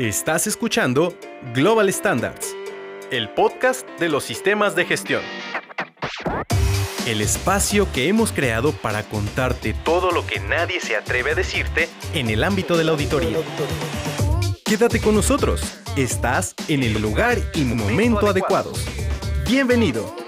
Estás escuchando Global Standards, el podcast de los sistemas de gestión. El espacio que hemos creado para contarte todo lo que nadie se atreve a decirte en el ámbito de la auditoría. Quédate con nosotros. Estás en el lugar y momento adecuados. Bienvenido.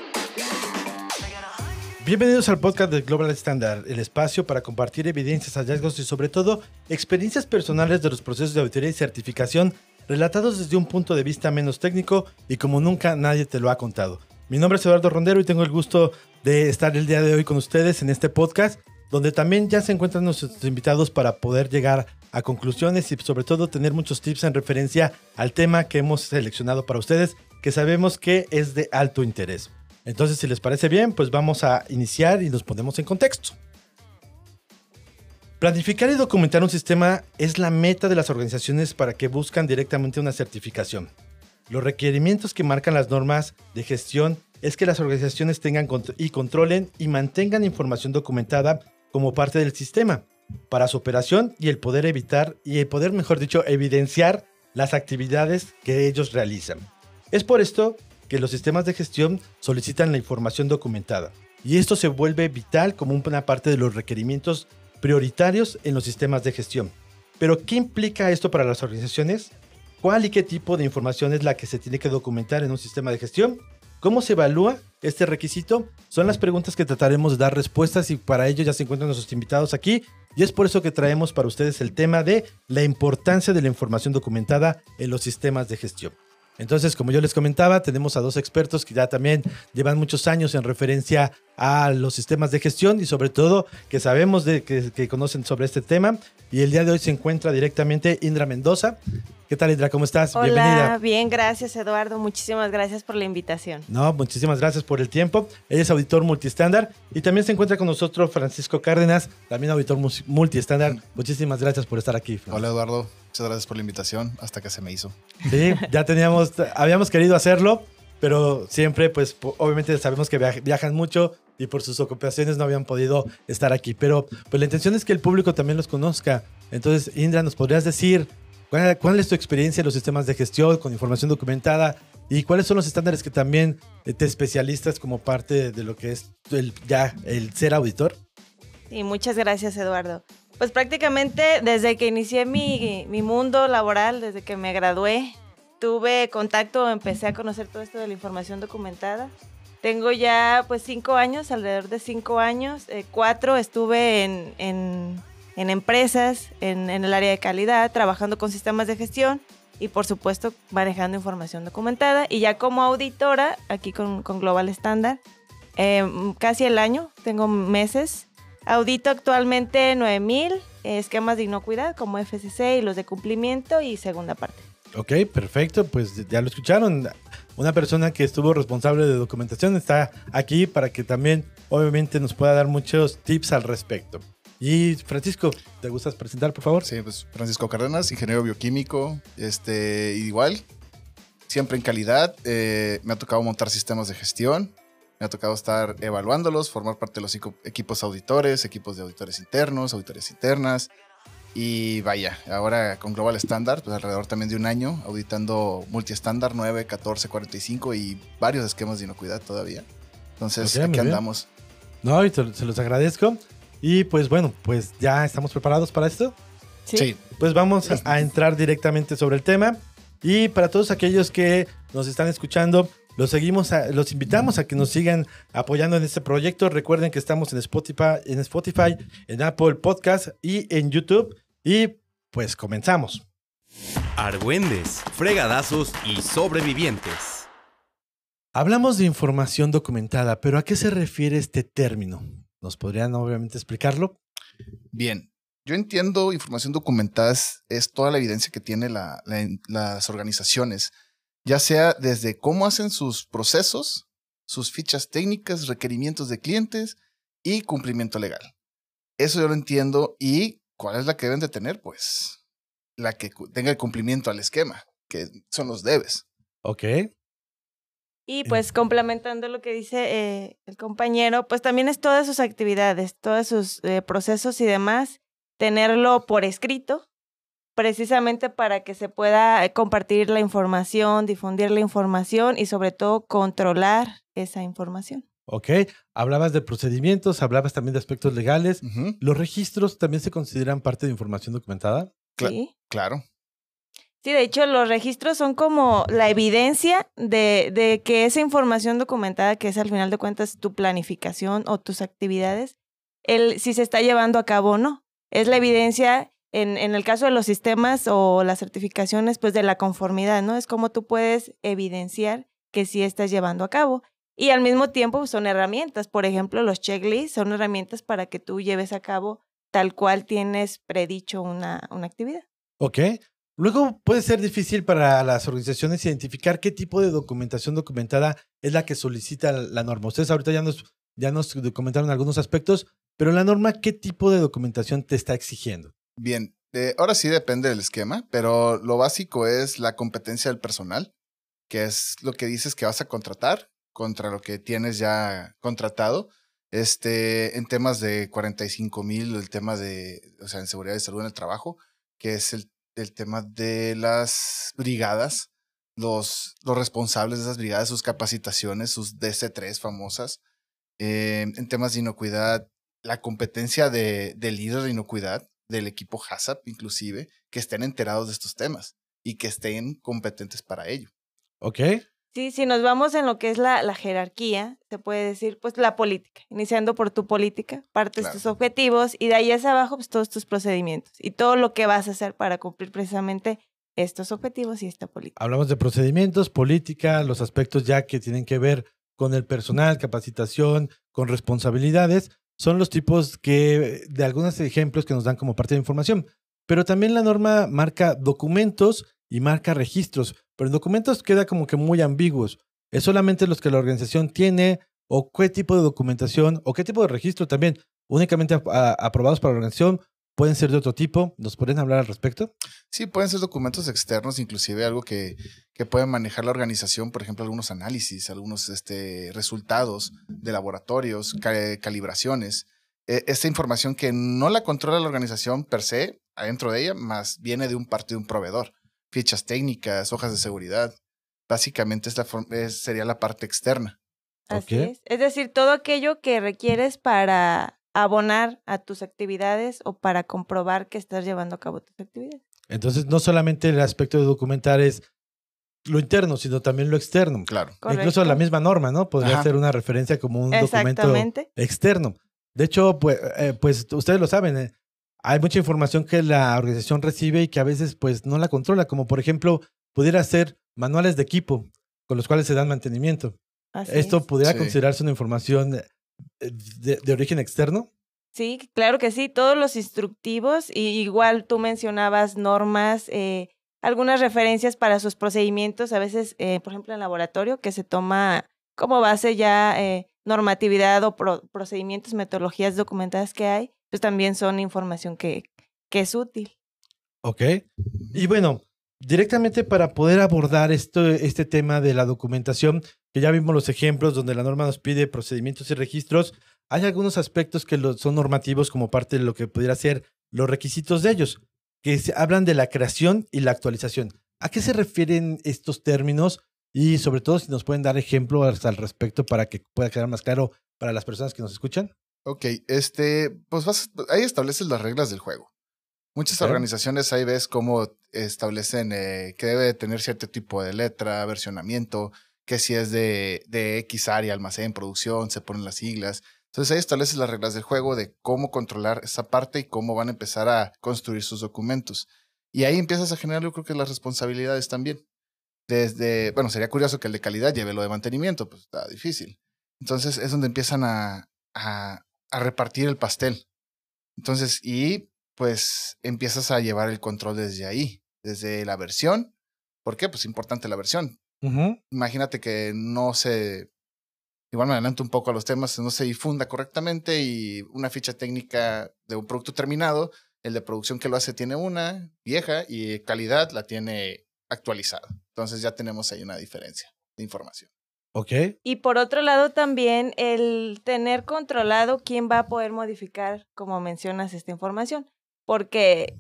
Bienvenidos al podcast de Global Standard, el espacio para compartir evidencias, hallazgos y sobre todo experiencias personales de los procesos de auditoría y certificación relatados desde un punto de vista menos técnico y como nunca nadie te lo ha contado. Mi nombre es Eduardo Rondero y tengo el gusto de estar el día de hoy con ustedes en este podcast, donde también ya se encuentran nuestros invitados para poder llegar a conclusiones y sobre todo tener muchos tips en referencia al tema que hemos seleccionado para ustedes, que sabemos que es de alto interés. Entonces, si les parece bien, pues vamos a iniciar y nos ponemos en contexto. Planificar y documentar un sistema es la meta de las organizaciones para que buscan directamente una certificación. Los requerimientos que marcan las normas de gestión es que las organizaciones tengan y controlen y mantengan información documentada como parte del sistema para su operación y el poder evitar y el poder, mejor dicho, evidenciar las actividades que ellos realizan. Es por esto que los sistemas de gestión solicitan la información documentada. Y esto se vuelve vital como una parte de los requerimientos prioritarios en los sistemas de gestión. Pero, ¿qué implica esto para las organizaciones? ¿Cuál y qué tipo de información es la que se tiene que documentar en un sistema de gestión? ¿Cómo se evalúa este requisito? Son las preguntas que trataremos de dar respuestas y para ello ya se encuentran nuestros invitados aquí. Y es por eso que traemos para ustedes el tema de la importancia de la información documentada en los sistemas de gestión. Entonces, como yo les comentaba, tenemos a dos expertos que ya también llevan muchos años en referencia a los sistemas de gestión y sobre todo que sabemos de, que, conocen sobre este tema. Y el día de hoy se encuentra directamente Indra Mendoza. ¿Qué tal, Indra? ¿Cómo estás? Hola, Bienvenida. Bien, gracias, Eduardo. Muchísimas gracias por la invitación. No, muchísimas gracias por el tiempo. Él es auditor multiestándar y también se encuentra con nosotros Francisco Cárdenas, también auditor multiestándar. Muchísimas gracias por estar aquí. Hola, Eduardo. Muchas gracias por la invitación, hasta que se me hizo. Sí, ya teníamos, habíamos querido hacerlo, pero siempre, pues, obviamente sabemos que viajan mucho y por sus ocupaciones no habían podido estar aquí. Pero, pues, la intención es que el público también los conozca. Entonces, Indra, ¿nos podrías decir cuál, es tu experiencia en los sistemas de gestión con información documentada y cuáles son los estándares que también te especialistas como parte de lo que es el, ya el ser auditor? Sí, muchas gracias, Eduardo. Pues prácticamente desde que inicié mi, mundo laboral, desde que me gradué, tuve contacto, empecé a conocer todo esto de la información documentada. Tengo ya pues cinco años, alrededor de cinco años. Eh, cuatro estuve en, en, empresas, en, el área de calidad, trabajando con sistemas de gestión y por supuesto manejando información documentada. Y ya como auditora, aquí con, Global Standard, eh, casi el año, tengo meses Audito actualmente 9000 esquemas de inocuidad como FCC y los de cumplimiento y segunda parte. Ok, perfecto, pues ya lo escucharon. Una persona que estuvo responsable de documentación está aquí para que también obviamente nos pueda dar muchos tips al respecto. Y Francisco, ¿te gustas presentar, por favor? Sí, pues Francisco Cárdenas, ingeniero bioquímico, este, igual, siempre en calidad. Eh, me ha tocado montar sistemas de gestión, me ha tocado estar evaluándolos, formar parte de los equipos auditores, equipos de auditores internos, auditores internas. Y vaya, ahora con Global Standard, pues alrededor también de un año, auditando multi-standard 9, 14, 45 y varios esquemas de inocuidad todavía. Entonces, aquí andamos. No, y se los agradezco. Y pues bueno, pues ya estamos preparados para esto. Sí. Pues vamos a entrar directamente sobre el tema. Y para todos aquellos que nos están escuchando, los seguimos, los invitamos a que nos sigan apoyando en este proyecto. Recuerden que estamos en Spotify, en Spotify, en Apple Podcast y en YouTube. Y pues comenzamos. Argüendes, fregadazos y sobrevivientes. Hablamos de información documentada, pero ¿a qué se refiere este término? ¿Nos podrían obviamente explicarlo? Bien, yo entiendo información documentada es, toda la evidencia que tienen las organizaciones ya sea desde cómo hacen sus procesos, sus fichas técnicas, requerimientos de clientes y cumplimiento legal. Eso yo lo entiendo y ¿cuál es la que deben de tener? Pues la que tenga el cumplimiento al esquema, que son los debes. Ok. Y pues complementando lo que dice eh, el compañero, pues también es todas sus actividades, todos sus eh, procesos y demás, tenerlo por escrito precisamente para que se pueda eh, compartir la información, difundir la información y sobre todo controlar esa información. Ok, hablabas de procedimientos, hablabas también de aspectos legales. ¿Los registros también se consideran parte de información documentada? Cla- ¿sí? Claro. Sí, de hecho, los registros son como la evidencia de, de que esa información documentada, que es al final de cuentas tu planificación o tus actividades, el, si se está llevando a cabo o no. Es la evidencia, en, en el caso de los sistemas o las certificaciones, pues de la conformidad, ¿no? Es como tú puedes evidenciar que sí estás llevando a cabo. Y al mismo tiempo son herramientas. Por ejemplo, los checklists son herramientas para que tú lleves a cabo tal cual tienes predicho una, una actividad. Ok. Luego puede ser difícil para las organizaciones identificar qué tipo de documentación documentada es la que solicita la norma. Ustedes ahorita ya nos, ya nos documentaron algunos aspectos, pero la norma, ¿qué tipo de documentación te está exigiendo? Bien, eh, ahora sí depende del esquema, pero lo básico es la competencia del personal, que es lo que dices que vas a contratar contra lo que tienes ya contratado. Este, en temas de 45 mil, el tema de, o sea, en seguridad y salud en el trabajo, que es el, tema de las brigadas, los, los responsables de esas brigadas, sus capacitaciones, sus DC3 famosas. Eh, en temas de inocuidad, la competencia de, del líder de inocuidad, del equipo HACCP inclusive, que estén enterados de estos temas y que estén competentes para ello. ¿Ok? Sí, si nos vamos en lo que es la, la jerarquía, se puede decir, pues la política, iniciando por tu política, partes Claro. tus objetivos y de ahí hacia abajo, pues todos tus procedimientos y todo lo que vas a hacer para cumplir precisamente estos objetivos y esta política. Hablamos de procedimientos, política, los aspectos ya que tienen que ver con el personal, capacitación, con responsabilidades. Son los tipos que, de algunos ejemplos que nos dan como parte de información. Pero también la norma marca documentos y marca registros. Pero en documentos queda como que muy ambiguos. ¿Es solamente los que la organización tiene? ¿O qué tipo de documentación? ¿O qué tipo de registro también? ¿Únicamente aprobados para la organización? ¿Pueden ser de otro tipo? ¿Nos pueden hablar al respecto? Sí, pueden ser documentos externos, inclusive algo que, que puede manejar la organización, por ejemplo, algunos análisis, algunos este, resultados de laboratorios, ca- calibraciones. Eh, esta información que no la controla la organización per se, adentro de ella, más viene de un parte de un proveedor. Fichas técnicas, hojas de seguridad. Básicamente es la es- sería la parte externa. Así Ok. es. Es decir, todo aquello que requieres para abonar a tus actividades o para comprobar que estás llevando a cabo tus actividades. Entonces, no solamente el aspecto de documentar es lo interno, sino también lo externo. Claro. Incluso la misma norma, ¿no? Podría Ajá. ser una referencia como un documento externo. De hecho, pues, eh, pues ustedes lo saben, eh, hay mucha información que la organización recibe y que a veces pues no la controla, como por ejemplo, pudiera ser manuales de equipo con los cuales se dan mantenimiento. Así ¿Esto es. pudiera Sí. considerarse una información eh, de, de origen externo? Sí, claro que sí, todos los instructivos, y igual tú mencionabas normas, eh, algunas referencias para sus procedimientos, a veces, eh, por ejemplo, en laboratorio, que se toma como base ya eh, normatividad o pro- procedimientos, metodologías documentadas que hay, pues también son información que, que es útil. Ok. Y bueno, directamente para poder abordar esto, este tema de la documentación, que ya vimos los ejemplos donde la norma nos pide procedimientos y registros, hay algunos aspectos que son normativos como parte de lo que pudiera ser los requisitos de ellos, que se hablan de la creación y la actualización. ¿A qué se refieren estos términos? Y sobre todo si nos pueden dar ejemplos al respecto para que pueda quedar más claro para las personas que nos escuchan. Ok, este, pues vas, ahí estableces las reglas del juego. Muchas organizaciones ahí ves cómo establecen eh, que debe de tener cierto tipo de letra, versionamiento, que si es de, de X área, almacén, producción, se ponen las siglas. Entonces ahí estableces las reglas del juego de cómo controlar esa parte y cómo van a empezar a construir sus documentos. Y ahí empiezas a generar, yo creo que las responsabilidades también. Desde, bueno, sería curioso que el de calidad lleve lo de mantenimiento, pues está difícil. Entonces es donde empiezan a, a, a repartir el pastel. Entonces, y pues empiezas a llevar el control desde ahí, desde la versión. ¿Por qué? Pues importante la versión. Imagínate que no se, igual me adelanto un poco a los temas, no se difunda correctamente y una ficha técnica de un producto terminado, el de producción que lo hace tiene una vieja y calidad la tiene actualizada. Entonces ya tenemos ahí una diferencia de información. Ok. Y por otro lado también el tener controlado quién va a poder modificar, como mencionas, esta información. Porque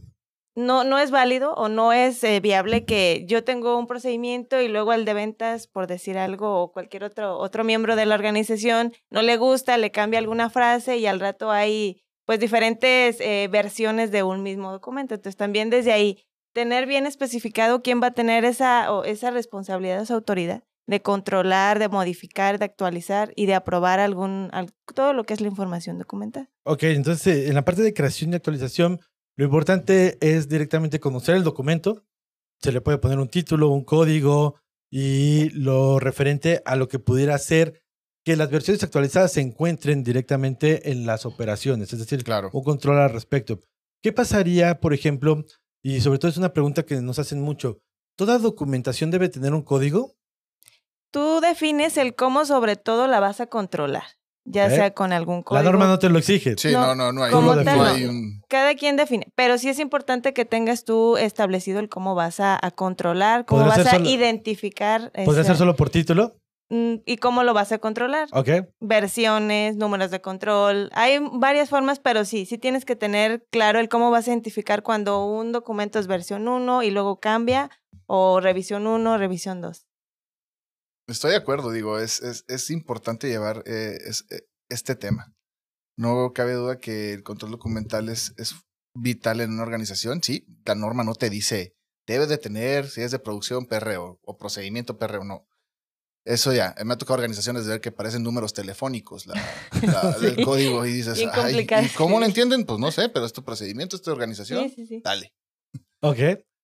no, no es válido o no es eh, viable que yo tengo un procedimiento y luego el de ventas, por decir algo, o cualquier otro, otro miembro de la organización no le gusta, le cambia alguna frase y al rato hay pues diferentes eh, versiones de un mismo documento. Entonces también desde ahí, tener bien especificado quién va a tener esa, esa responsabilidad, esa autoridad de controlar, de modificar, de actualizar y de aprobar algún, todo lo que es la información documental. Ok, entonces en la parte de creación y actualización, lo importante es directamente conocer el documento. Se le puede poner un título, un código y lo referente a lo que pudiera ser que las versiones actualizadas se encuentren directamente en las operaciones, es decir, claro. un control al respecto. ¿Qué pasaría, por ejemplo, y sobre todo es una pregunta que nos hacen mucho, ¿toda documentación debe tener un código? Tú defines el cómo sobre todo la vas a controlar ya sea con algún código. La norma no te lo exige. Sí, no, no, no, hay, como un... Cada quien define, pero sí es importante que tengas tú establecido el cómo vas a, controlar, cómo vas a identificar. ¿Podría ser solo por título? Mm, ¿Y cómo lo vas a controlar? Ok. Versiones, números de control. Hay varias formas, pero sí, sí tienes que tener claro el cómo vas a identificar cuando un documento es versión 1 y luego cambia, o revisión 1, revisión 2. Estoy de acuerdo, digo, es, es, es importante llevar eh, eh, este tema. No cabe duda que el control documental es, es vital en una organización. Sí, la norma no te dice, debe de tener, si es de producción PRO o procedimiento PRO, no. Eso ya, me ha tocado organizaciones de ver que parecen números telefónicos, la, el código, y dices, Ay, ¿y cómo lo entienden? Pues no sé, pero es tu procedimiento, es tu organización. Sí, sí, Dale. Ok.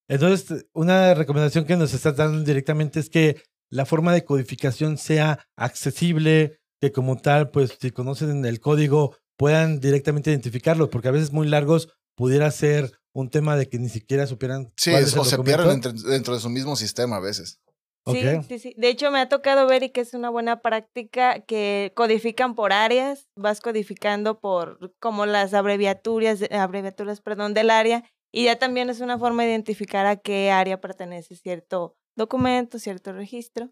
Entonces, una recomendación que nos estás dando directamente es que la forma de codificación sea accesible, que como tal, pues si conocen el código, puedan directamente identificarlo, porque a veces muy largos pudiera ser un tema de que ni siquiera supieran. Sí, o se pierden dentro de su mismo sistema a veces. Sí, sí, sí. De hecho, me ha tocado ver y que es una buena práctica que codifican por áreas, vas codificando por como las abreviaturas, abreviaturas, perdón, del área y ya también es una forma de identificar a qué área pertenece cierto documento, cierto registro.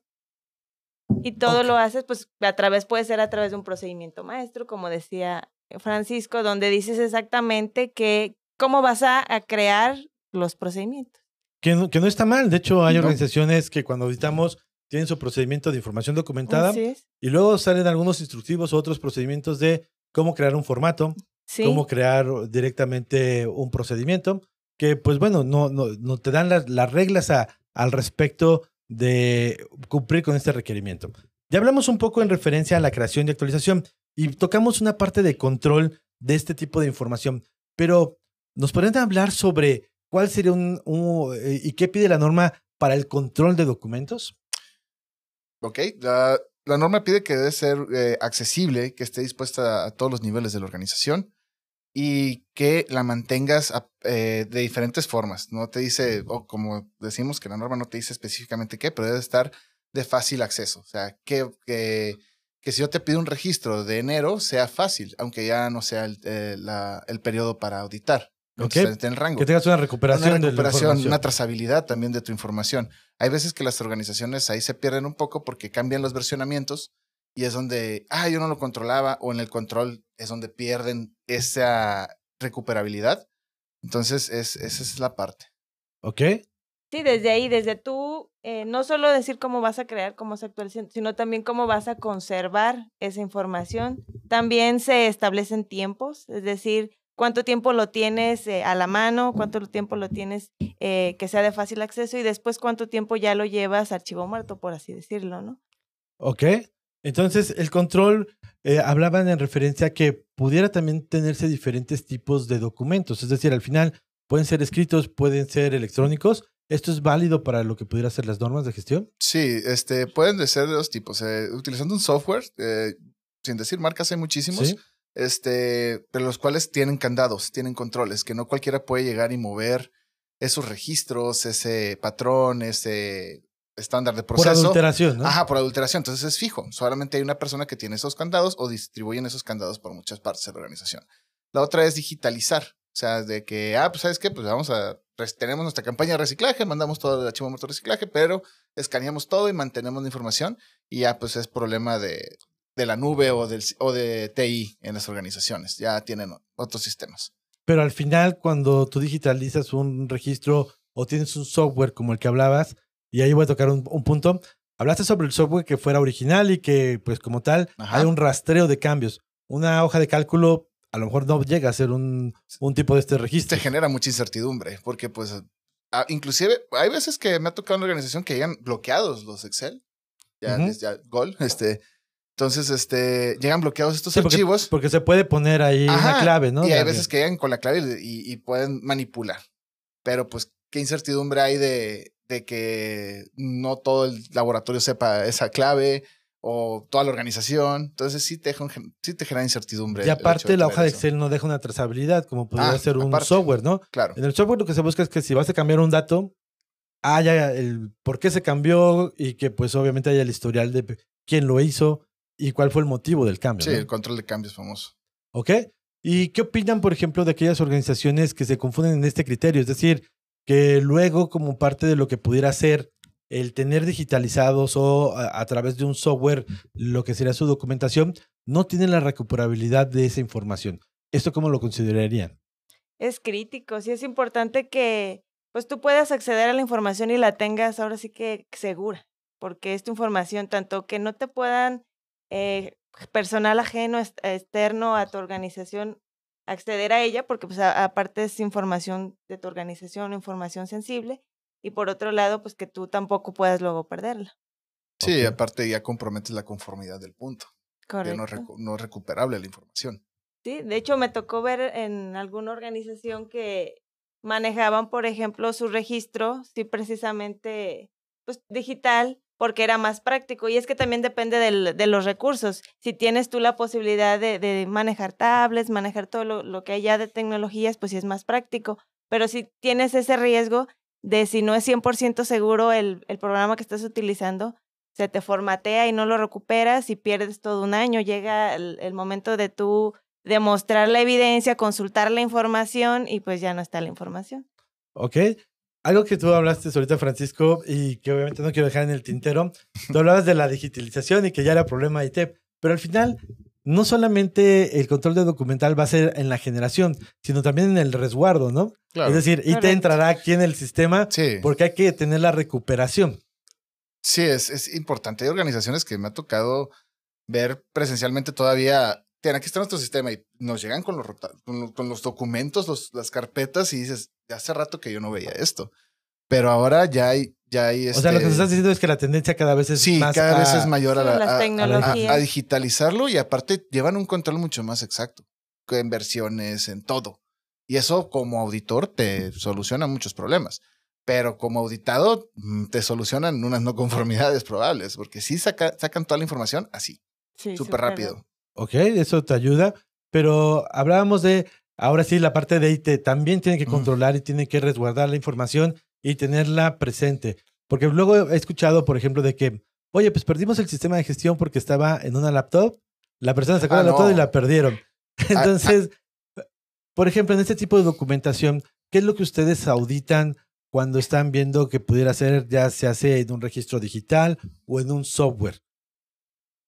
Y todo lo haces, pues a través, puede ser a través de un procedimiento maestro, como decía Francisco, donde dices exactamente que, cómo vas a, crear los procedimientos. Que no, que no, está mal. De hecho, hay organizaciones que cuando auditamos tienen su procedimiento de información documentada y luego salen algunos instructivos o otros procedimientos de cómo crear un formato, cómo crear directamente un procedimiento, que pues bueno, no, no, no te dan las, las reglas a, al respecto de cumplir con este requerimiento. Ya hablamos un poco en referencia a la creación y actualización y tocamos una parte de control de este tipo de información, pero ¿nos podrían hablar sobre cuál sería un, eh, y qué pide la norma para el control de documentos? Ok, la, norma pide que debe ser eh, accesible, que esté dispuesta a todos los niveles de la organización, y que la mantengas eh, de diferentes formas. No te dice, o como decimos que la norma no te dice específicamente qué, pero debe estar de fácil acceso. O sea, que, que, que si yo te pido un registro de enero, sea fácil, aunque ya no sea el, eh, la, el periodo para auditar. Okay. el rango. Que tengas una recuperación. Una recuperación, una trazabilidad también de tu información. Hay veces que las organizaciones ahí se pierden un poco porque cambian los versionamientos y es donde, ah, yo no lo controlaba, o en el control es donde pierden esa recuperabilidad. Entonces, es, esa es la parte. ¿Ok? Sí, desde ahí, desde tú, eh, no solo decir cómo vas a crear, cómo se actualiza, sino también cómo vas a conservar esa información. También se establecen tiempos, es decir, cuánto tiempo lo tienes eh, a la mano, cuánto tiempo lo tienes eh, que sea de fácil acceso y después cuánto tiempo ya lo llevas a archivo muerto, por así decirlo, ¿no? Ok. Entonces, el control, eh, hablaban en referencia a que pudiera también tenerse diferentes tipos de documentos. Es decir, al final pueden ser escritos, pueden ser electrónicos. ¿Esto es válido para lo que pudiera ser las normas de gestión? Sí, este, pueden ser de dos tipos. Eh, utilizando un software, eh, sin decir marcas, hay muchísimos. Este, pero los cuales tienen candados, tienen controles, que no cualquiera puede llegar y mover esos registros, ese patrón, ese estándar de proceso. Por adulteración, ¿no? Ajá, por adulteración. Entonces es fijo. Solamente hay una persona que tiene esos candados o distribuyen esos candados por muchas partes de la organización. La otra es digitalizar. O sea, de que, ah, pues sabes qué, pues vamos a, tenemos nuestra campaña de reciclaje, mandamos todo el archivo de reciclaje, pero escaneamos todo y mantenemos la información y ya pues es problema de, de la nube o, del, o de TI en las organizaciones. Ya tienen otros sistemas. Pero al final, cuando tú digitalizas un registro o tienes un software como el que hablabas, y ahí voy a tocar un, un punto, hablaste sobre el software que fuera original y que, pues como tal, Ajá. hay un rastreo de cambios. Una hoja de cálculo a lo mejor no llega a ser un, un tipo de este registro. te genera mucha incertidumbre, porque pues, ah, inclusive hay veces que me ha tocado una organización que llegan bloqueados los Excel, ya, Ujú. es ya gol, este, entonces, este, llegan bloqueados estos Sí, porque, archivos. porque se puede poner ahí una Ajá, clave, ¿no? Y hay veces que llegan con la clave y, y pueden manipular, pero pues, qué incertidumbre hay de, de que no todo el laboratorio sepa esa clave o toda la organización, entonces sí te, deja un gen- sí te genera incertidumbre. Y aparte de la hoja de eso. Excel no deja una trazabilidad como podría Ah, ser un aparte. software, ¿no? Claro. En el software lo que se busca es que si vas a cambiar un dato, haya el por qué se cambió y que pues obviamente haya el historial de quién lo hizo y cuál fue el motivo del cambio. Sí, ¿no? el control de cambios famoso. ¿Ok? ¿Y qué opinan, por ejemplo, de aquellas organizaciones que se confunden en este criterio? Es decir, que luego como parte de lo que pudiera ser el tener digitalizados o a, través de un software lo que sería su documentación, no tienen la recuperabilidad de esa información. ¿Esto cómo lo considerarían? Es crítico, sí es importante que pues tú puedas acceder a la información y la tengas ahora sí que segura, porque es tu información, tanto que no te puedan eh, personal ajeno, externo a tu organización acceder a ella, porque pues a- aparte es información de tu organización, información sensible, y por otro lado, pues que tú tampoco puedas luego perderla. Sí, Ok. aparte ya comprometes la conformidad del punto. Ya Correcto. no, es recu- no es recuperable la información. Sí, de hecho me tocó ver en alguna organización que manejaban, por ejemplo, su registro, sí, precisamente, pues digital, porque era más práctico. Y es que también depende del- de los recursos. Si tienes tú la posibilidad de, manejar tablets, manejar todo lo, que hay ya de tecnologías, pues sí es más práctico. Pero si tienes ese riesgo de si no es 100% seguro el, el programa que estás utilizando, se te formatea y no lo recuperas y pierdes todo un año. Llega el, el momento de tú demostrar la evidencia, consultar la información y pues ya no está la información. ¿Ok? Algo que tú hablaste ahorita, Francisco, y que obviamente no quiero dejar en el tintero, tú hablabas de la digitalización y que ya era problema de ITEP, pero al final no solamente el control de documental va a ser en la generación, sino también en el resguardo, ¿no? Claro. Es decir, IT Correcto. entrará aquí en el sistema sí. porque hay que tener la recuperación. Sí, es, es importante. Hay organizaciones que me ha tocado ver presencialmente todavía. Tienen, aquí está nuestro sistema y nos llegan con los, con, lo- con los documentos, los, las carpetas y dices, ya hace rato que yo no veía esto. Pero ahora ya hay, ya hay O sea, lo que este, nos estás diciendo es que la tendencia cada vez es Sí, más cada vez a- es mayor a, Sí, la, a- a- digitalizarlo y aparte llevan un control mucho más exacto, en versiones, en todo. Y eso como auditor te soluciona muchos problemas. Pero como auditado mm, te solucionan unas no conformidades probables, porque sí saca- sacan toda la información así, Sí, súper rápido. Ok, eso te ayuda. Pero hablábamos de, ahora sí, la parte de IT también tiene que controlar y tiene que resguardar la información y tenerla presente. Porque luego he escuchado, por ejemplo, de que, oye, pues perdimos el sistema de gestión porque estaba en una laptop, la persona sacó Ah, la laptop y la perdieron. ah. Entonces, por ejemplo, en este tipo de documentación, ¿qué es lo que ustedes auditan cuando están viendo que pudiera ser, ya se hace en un registro digital o en un software?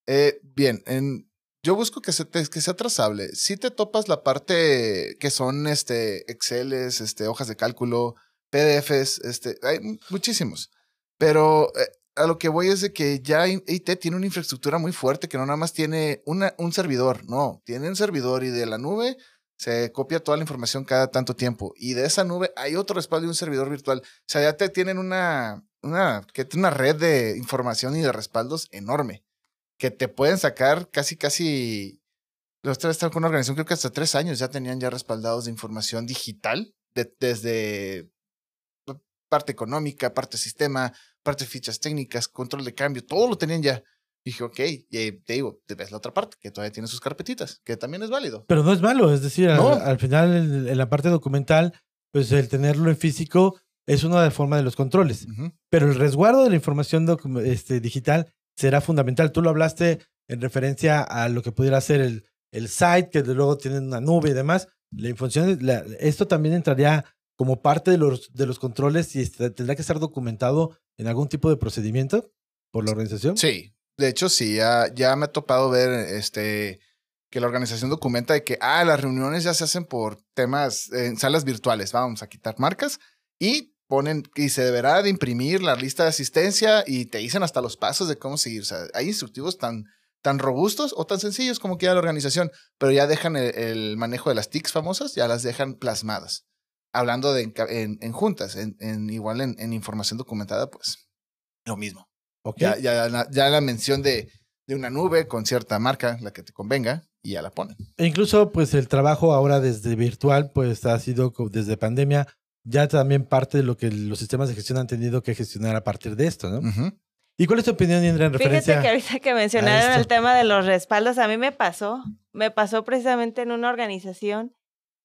Eh, bien, en, yo busco que, se te- que sea trazable. Si te topas la parte que son este, Exceles, este, hojas de cálculo, PDFs, este, hay mu- muchísimos. Pero eh, a lo que voy es de que ya IT tiene una infraestructura muy fuerte que no nada más tiene una, un servidor, no, tiene un servidor y de la nube se copia toda la información cada tanto tiempo. Y de esa nube hay otro respaldo y un servidor virtual. O sea, ya te tienen una, una, que una red de información y de respaldos enorme que te pueden sacar casi, casi. Los otra vez con una organización, creo que hasta tres años ya tenían ya respaldados de información digital, de- desde parte económica, parte sistema, parte fichas técnicas, control de cambio, todo lo tenían ya. Dije, ok, y te digo, te ves la otra parte, que todavía tiene sus carpetitas, que también es válido. Pero no es malo, es decir, No. al, al final en, la parte documental, pues el tenerlo en físico es una de las formas de los controles. Ujú. Pero el resguardo de la información este, digital será fundamental. Tú lo hablaste en referencia a lo que pudiera ser el, el site, que luego tienen una nube y demás. La información, la- esto también entraría como parte de los, de los controles y este, tendrá que estar documentado en algún tipo de procedimiento por la organización. Sí, de hecho sí, ya, ya me ha topado ver este que la organización documenta de que, ah, las reuniones ya se hacen por temas en salas virtuales, vamos a quitar marcas y ponen y se deberá de imprimir la lista de asistencia y te dicen hasta los pasos de cómo seguir. O sea, hay instructivos tan, tan robustos o tan sencillos como quiera la organización, pero ya dejan el, manejo de las TICs famosas, ya las dejan plasmadas. Hablando de en, juntas, en, igual en, información documentada, pues lo mismo. Ya, ya, ya la mención de, de una nube con cierta marca, la que te convenga, y ya la ponen. E incluso, pues el trabajo ahora desde virtual, pues ha sido desde pandemia, ya también parte de lo que los sistemas de gestión han tenido que gestionar a partir de esto, ¿no? ¿Y cuál es tu opinión, Indra, en referencia Fíjate que ahorita que mencionaron el tema de los respaldos, a mí me pasó, me pasó precisamente en una organización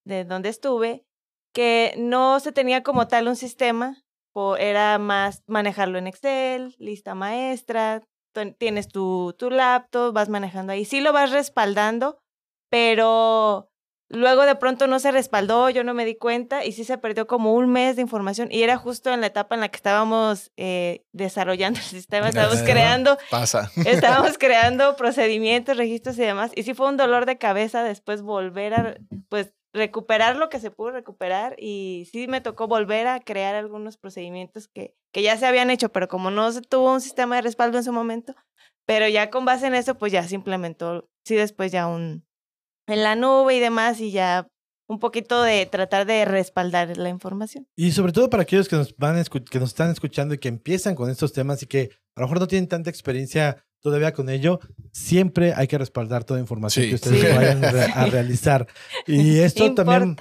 de donde estuve, que no se tenía como tal un sistema, era más manejarlo en Excel, lista maestra, tienes tu, tu laptop, vas manejando ahí. Sí lo vas respaldando, pero luego de pronto no se respaldó, yo no me di cuenta y sí se perdió como un mes de información y era justo en la etapa en la que estábamos eh, desarrollando el sistema, estábamos creando, pasa, estábamos creando procedimientos, registros y demás y sí fue un dolor de cabeza después volver a, pues recuperar lo que se pudo recuperar y sí me tocó volver a crear algunos procedimientos que, que ya se habían hecho, pero como no se tuvo un sistema de respaldo en su momento, pero ya con base en eso, pues ya se implementó, sí después ya un, en la nube y demás y ya un poquito de tratar de respaldar la información. Y sobre todo para aquellos que nos van que nos están escuchando y que empiezan con estos temas y que a lo mejor no tienen tanta experiencia todavía con ello, siempre hay que respaldar toda información que ustedes vayan a realizar. Y esto también.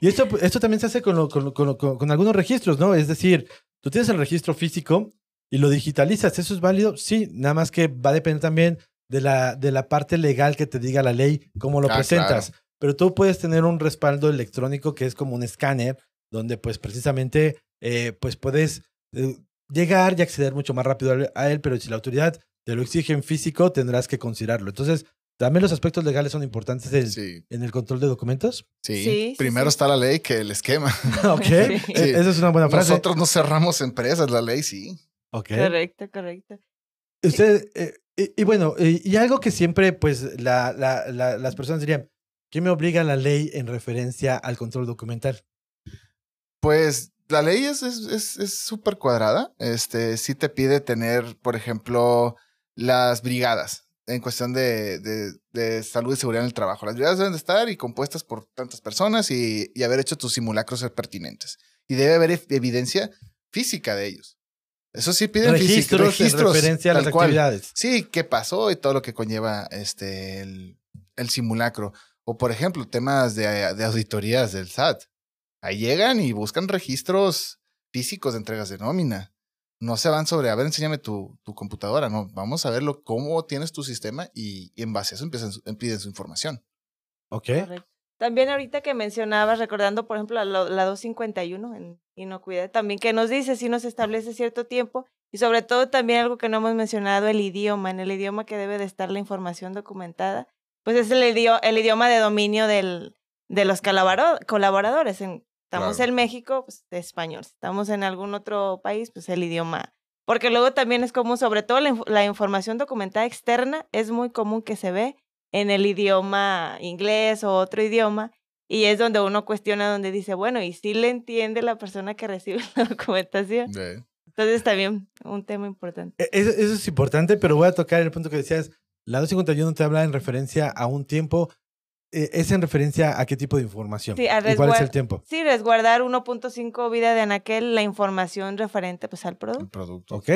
Y esto, esto también se hace con, con, con, algunos registros, ¿no? Es decir, tú tienes el registro físico y lo digitalizas. ¿Eso es válido? Sí, nada más que va a depender también de la, de la parte legal que te diga la ley, cómo lo ah, presentas. Pero tú puedes tener un respaldo electrónico que es como un escáner, donde pues precisamente eh, pues puedes eh, llegar y acceder mucho más rápido a él, pero si la autoridad te lo exige en físico, tendrás que considerarlo. Entonces, también los aspectos legales son importantes en, el control de documentos. Sí. Primero está la ley que el esquema. ok. E, esa es una buena frase. Nosotros no cerramos empresas, la ley sí. Ok. Correcto, correcto. Usted, eh, y, bueno, y, algo que siempre, pues, la, la, las personas dirían, ¿qué me obliga la ley en referencia al control documental? Pues la ley es súper es, cuadrada. Este, sí te pide tener, por ejemplo, las brigadas en cuestión de, de, salud y seguridad en el trabajo. Las brigadas deben de estar y compuestas por tantas personas y, y haber hecho tus simulacros pertinentes. Y debe haber evidencia física de ellos. Eso sí piden registros, registros en referencia a las actividades. Sí, qué pasó y todo lo que conlleva este el, el simulacro. O por ejemplo, temas de, de, auditorías del SAT. Ahí llegan y buscan registros físicos de entregas de nómina no se van sobre, a ver, enséñame tu, tu computadora, no, vamos a verlo, cómo tienes tu sistema y, en base a eso empiezan, piden su información. Ok. También ahorita que mencionabas, recordando por ejemplo la, la 251 en inocuidad, también que nos dice si nos establece cierto tiempo y sobre todo también algo que no hemos mencionado, el idioma, en el idioma que debe de estar la información documentada, pues es el, idioma, el idioma de dominio del, de los colaboradores. En, Estamos en México, pues español. estamos en algún otro país, pues el idioma. Porque luego también es común, sobre todo la, información documentada externa, es muy común que se ve en el idioma inglés o otro idioma. Y es donde uno cuestiona, donde dice, bueno, ¿y si le entiende la persona que recibe la documentación? Entonces también un tema importante. E, eso, eso, es importante, pero voy a tocar el punto que decías. La 251 te habla en referencia a un tiempo eh, ¿Es en referencia a qué tipo de información? Sí, ¿Y cuál es el tiempo? Sí, resguardar 1.5 vida de anaquel la información referente pues, al producto. El producto. Ok.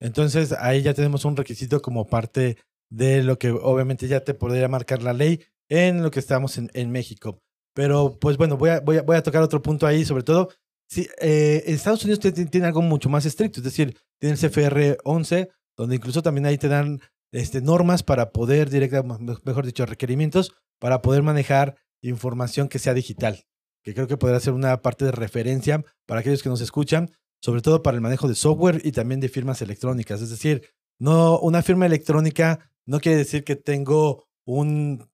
Entonces ahí ya tenemos un requisito como parte de lo que obviamente ya te podría marcar la ley en lo que estamos en, en México. Pero pues bueno, voy a, voy, a, voy a tocar otro punto ahí, sobre todo. Sí, eh, Estados Unidos tiene, algo mucho más estricto, es decir, tiene el CFR 11, donde incluso también ahí te dan este, normas para poder, directamente, mejor dicho, requerimientos para poder manejar información que sea digital, que creo que podrá ser una parte de referencia para aquellos que nos escuchan, sobre todo para el manejo de software y también de firmas electrónicas. Es decir, no, una firma electrónica no quiere decir que tengo un,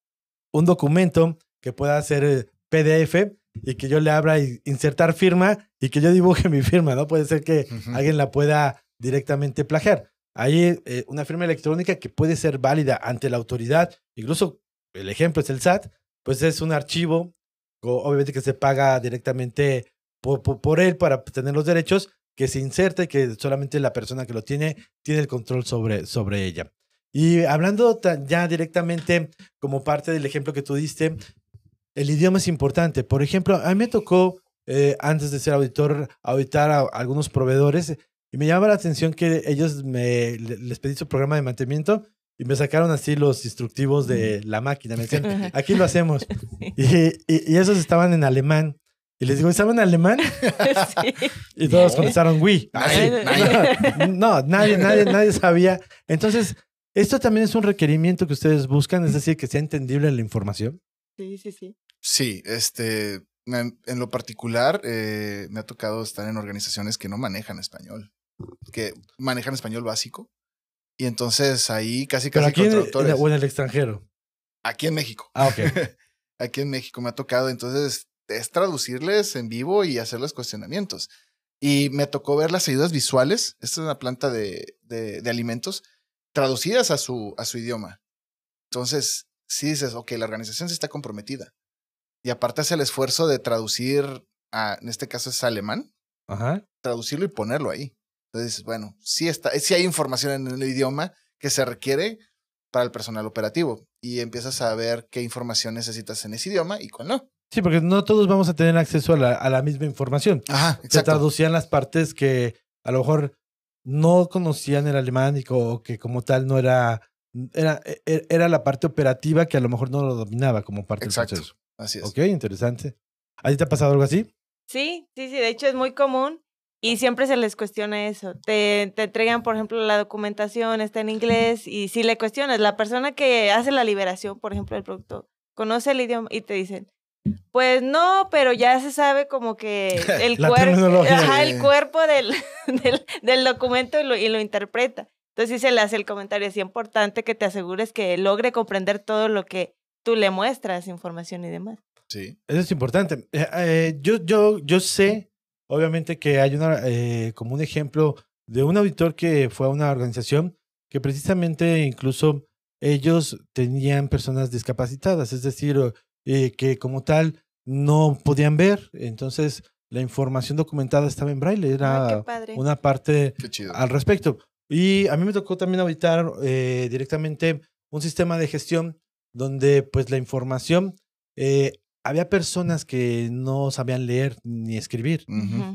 un documento que pueda ser eh, PDF y que yo le abra y insertar firma y que yo dibuje mi firma, ¿no? Puede ser que alguien la pueda directamente plagiar. Hay eh, una firma electrónica que puede ser válida ante la autoridad, incluso el ejemplo es el SAT, pues es un archivo, obviamente que se paga directamente por, por, él para tener los derechos, que se inserta y que solamente la persona que lo tiene tiene el control sobre, sobre ella. Y hablando ya directamente como parte del ejemplo que tú diste, el idioma es importante. Por ejemplo, a mí me tocó, eh, antes de ser auditor, auditar a algunos proveedores y me llama la atención que ellos me, les pedí su programa de mantenimiento y me sacaron así los instructivos de la máquina. Me decían, aquí lo hacemos. Y, y, esos estaban en alemán. Y les digo, ¿saben alemán? Sí. Y todos contestaron, oui. No, nadie, nadie, nadie sabía. Entonces, esto también es un requerimiento que ustedes buscan, es decir, que sea entendible la información. Sí, sí, sí. Sí, este, en, lo particular, eh, me ha tocado estar en organizaciones que no manejan español, que manejan español básico. Y entonces ahí casi casi aquí en o en el extranjero. Aquí en México. Ah, ok. aquí en México me ha tocado. Entonces es traducirles en vivo y hacerles cuestionamientos. Y me tocó ver las ayudas visuales. Esta es una planta de, de, de alimentos traducidas a su, a su idioma. Entonces, sí dices, ok, la organización sí está comprometida. Y aparte hace el esfuerzo de traducir, a, en este caso es alemán, Ajá. traducirlo y ponerlo ahí. Entonces, bueno, sí, está, sí hay información en el idioma que se requiere para el personal operativo y empiezas a ver qué información necesitas en ese idioma y cuál no. Sí, porque no todos vamos a tener acceso a la, a la misma información. Ajá, exacto. Se traducían las partes que a lo mejor no conocían el alemán y o que como tal no era, era, e, e, era la parte operativa que a lo mejor no lo dominaba como parte exacto. del proceso. Así es. Ok, interesante. ¿A ti te ha pasado algo así? Sí, sí, sí. De hecho, es muy común y siempre se les cuestiona eso. Te, te entregan, por ejemplo, la documentación, está en inglés y si le cuestionas, la persona que hace la liberación, por ejemplo, del producto, conoce el idioma y te dicen, pues no, pero ya se sabe como que el, cuerpo, el cuerpo del, del, del documento y lo, y lo, interpreta. Entonces sí se le hace el comentario, es importante que te asegures que logre comprender todo lo que tú le muestras información y demás. Sí. Eso es importante. Eh, eh, yo, yo, yo sé, obviamente, que hay una, eh, como un ejemplo de un auditor que fue a una organización que precisamente incluso ellos tenían personas discapacitadas, es decir, que como tal no podían ver. Entonces, la información documentada estaba en braille, era una parte al respecto. Y a mí me tocó también auditar directamente un sistema de gestión donde pues la información, eh, había personas que no sabían leer ni escribir.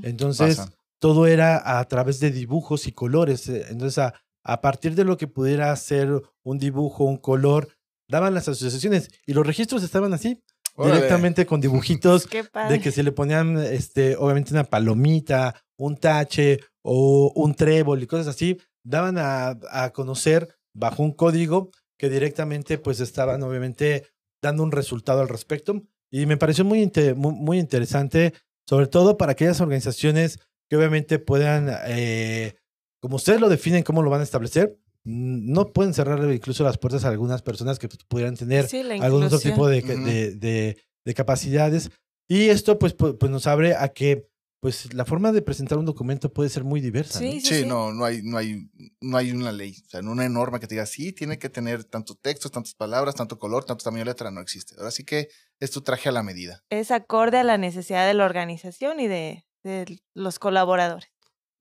Entonces, todo era a través de dibujos y colores. Eh, entonces, a, a, partir de lo que pudiera ser un dibujo, un color, daban las asociaciones y los registros estaban así. Directamente con dibujitos de que se le ponían, este, obviamente, una palomita, un tache o un trébol y cosas así, daban a, a conocer bajo un código que directamente pues estaban obviamente dando un resultado al respecto. Y me pareció muy, muy, interesante, sobre todo para aquellas organizaciones que obviamente puedan, eh, como ustedes lo definen, cómo lo van a establecer, no pueden cerrar incluso las puertas a algunas personas que pudieran tener algún otro tipo de, de, de, capacidades. Y esto pues, pues nos abre a que pues la forma de presentar un documento puede ser muy diversa. Sí, sí, ¿no? no, hay, no hay, no hay una ley, o sea, no una norma que te diga, sí, tiene que tener tantos textos, tantas palabras, tanto color, tanto tamaño de letra, no existe. Ahora sí que es tu traje a la medida. Es acorde a la necesidad de la organización y de, de los colaboradores.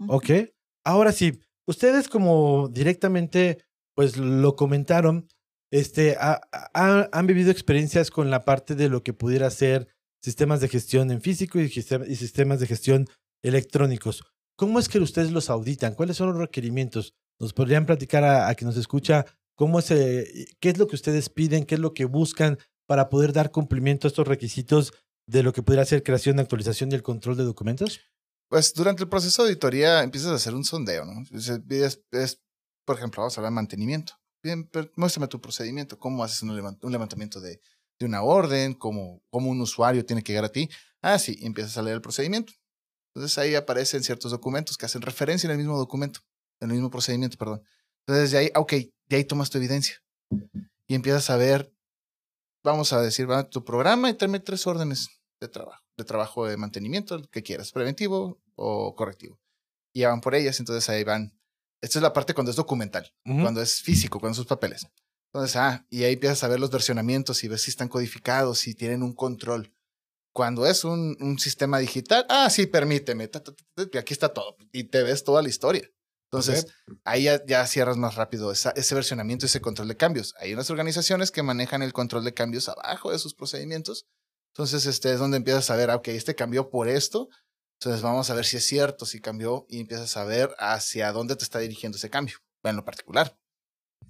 Ok. Ahora sí, ustedes como directamente, pues lo comentaron, este, han vivido experiencias con la parte de lo que pudiera ser sistemas de gestión en físico y, sistemas de gestión electrónicos. ¿Cómo es que ustedes los auditan? ¿Cuáles son los requerimientos? ¿Nos podrían platicar a, a quien nos escucha cómo es, qué es lo que ustedes piden, qué es lo que buscan para poder dar cumplimiento a estos requisitos de lo que pudiera ser creación, actualización y el control de documentos? Pues durante el proceso de auditoría empiezas a hacer un sondeo, ¿no? Es, por ejemplo, vamos a hablar de mantenimiento. Bien, muéstrame tu procedimiento, cómo haces un levantamiento de, de una orden, cómo, cómo un usuario tiene que llegar a ti. Ah, sí, empiezas a leer el procedimiento. Entonces ahí aparecen ciertos documentos que hacen referencia en el mismo documento, en el mismo procedimiento, perdón. Entonces de ahí, ok, de ahí tomas tu evidencia y empiezas a ver, vamos a decir, va tu programa y tráeme tres órdenes de trabajo, de trabajo de mantenimiento, que quieras, preventivo o correctivo. Y ya van por ellas, entonces ahí van. Esta es la parte cuando es documental, cuando es físico, cuando son papeles. Entonces, ah, y ahí empiezas a ver los versionamientos y ves si están codificados, si tienen un control. Cuando es un, un sistema digital, ah, sí, permíteme, ta, ta, ta, ta, y aquí está todo. Y te ves toda la historia. Entonces, ahí ya, ya cierras más rápido esa- ese versionamiento, ese control de cambios. Hay unas organizaciones que manejan el control de cambios abajo de sus procedimientos. Entonces, este es donde empiezas a ver, ah, ok, este cambió por esto. Entonces, vamos a ver si es cierto, si cambió, y empiezas a ver hacia dónde te está dirigiendo ese cambio, en lo particular.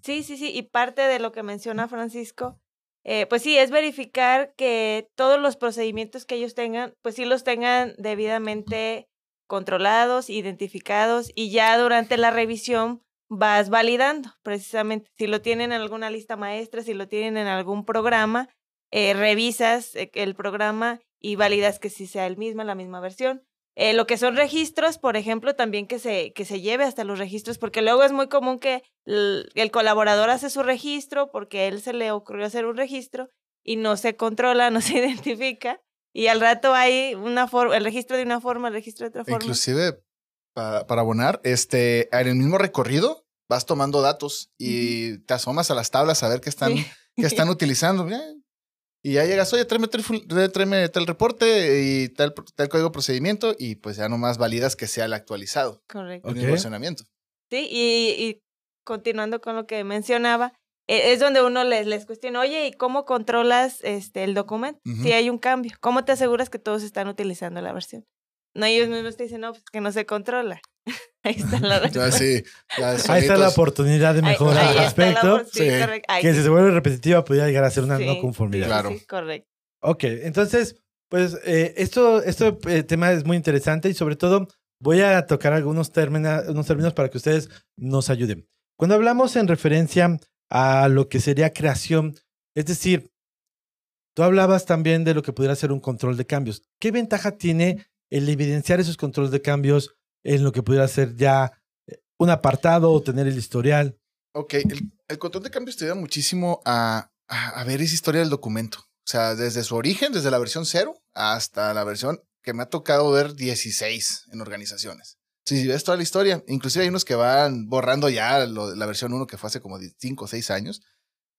Sí, sí, sí. Y parte de lo que menciona Francisco, eh, pues sí, es verificar que todos los procedimientos que ellos tengan, pues sí los tengan debidamente controlados, identificados y ya durante la revisión vas validando precisamente si lo tienen en alguna lista maestra, si lo tienen en algún programa, eh, revisas eh, el programa y validas que sí sea el mismo, la misma versión. Eh, lo que son registros, por ejemplo, también que se, que se lleve hasta los registros, porque luego es muy común que el, el colaborador hace su registro porque a él se le ocurrió hacer un registro y no se controla, no se identifica. Y al rato hay una forma, el registro de una forma, el registro de otra forma. Inclusive, para, para abonar, este, en el mismo recorrido vas tomando datos y te asomas a las tablas a ver qué están, Sí. qué están utilizando. Y ya llegas, oye, tráeme tal, ful- tráeme tal reporte y tal, tal código de procedimiento y pues ya nomás validas que sea el actualizado, Correcto. el Ok. mismo versionamiento. Sí, y, y continuando con lo que mencionaba, eh, es donde uno les, les cuestiona, oye, ¿y cómo controlas este, el documento? Si hay un cambio, ¿cómo te aseguras que todos están utilizando la versión? No, ellos mismos te dicen, no, pues que no se controla. Ahí está la Ya respuesta. sí, ya Ahí está la oportunidad de mejorar ahí sí, Sí. Ahí Que si se vuelve repetitiva podría llegar a ser una sí, no conformidad. sí, Claro. sí, correcto. Ok, entonces, pues eh, esto, este eh, tema es muy interesante y sobre todo voy a tocar algunos términos, unos términos para que ustedes nos ayuden. Cuando hablamos en referencia a lo que sería creación, es decir, tú hablabas también de lo que pudiera ser un control de cambios. ¿Qué ventaja tiene el evidenciar esos controles de cambios en lo que pudiera ser ya eh, un apartado o tener el historial? Ok, el, el control de cambios te ayuda muchísimo a, a, a ver esa historia del documento. O sea, desde su origen, desde la versión 0 hasta la versión que me ha tocado ver 16 en organizaciones. Si ves toda la historia, inclusive hay unos que van borrando ya lo- la versión 1 que fue hace como 5 o 6 años,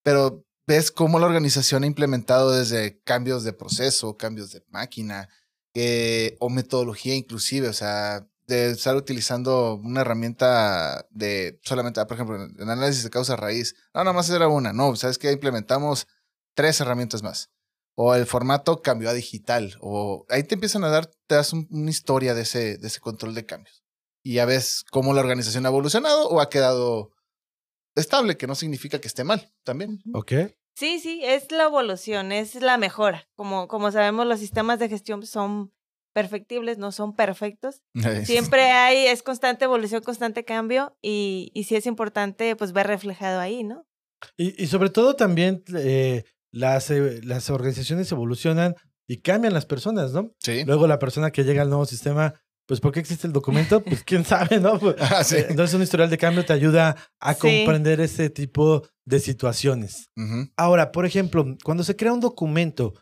pero ves cómo la organización ha implementado desde cambios de proceso, cambios de máquina eh, o metodología inclusive, o sea, de estar utilizando una herramienta de solamente, ah, por ejemplo, en análisis de causa raíz. No, nada más era una. No, sabes que implementamos tres herramientas más. O el formato cambió a digital. O ahí te empiezan a dar, te das un- una historia de ese, de ese control de cambios. Y ya ves cómo la organización ha evolucionado o ha quedado estable, que no significa que esté mal también. ¿Ok? Sí, sí, es la evolución, es la mejora. Como, como sabemos, los sistemas de gestión son perfectibles, no son perfectos. Siempre hay, es constante evolución, constante cambio y, y sí es importante pues ver reflejado ahí, ¿no? Y, y sobre todo también eh, las, eh, las organizaciones evolucionan y cambian las personas, ¿no? Sí. Luego la persona que llega al nuevo sistema, pues ¿por qué existe el documento? Pues quién sabe, ¿no? Pues, Ah, sí. eh, Entonces un historial de cambio te ayuda a Sí. comprender ese tipo de situaciones. Ahora, por ejemplo, cuando se crea un documento,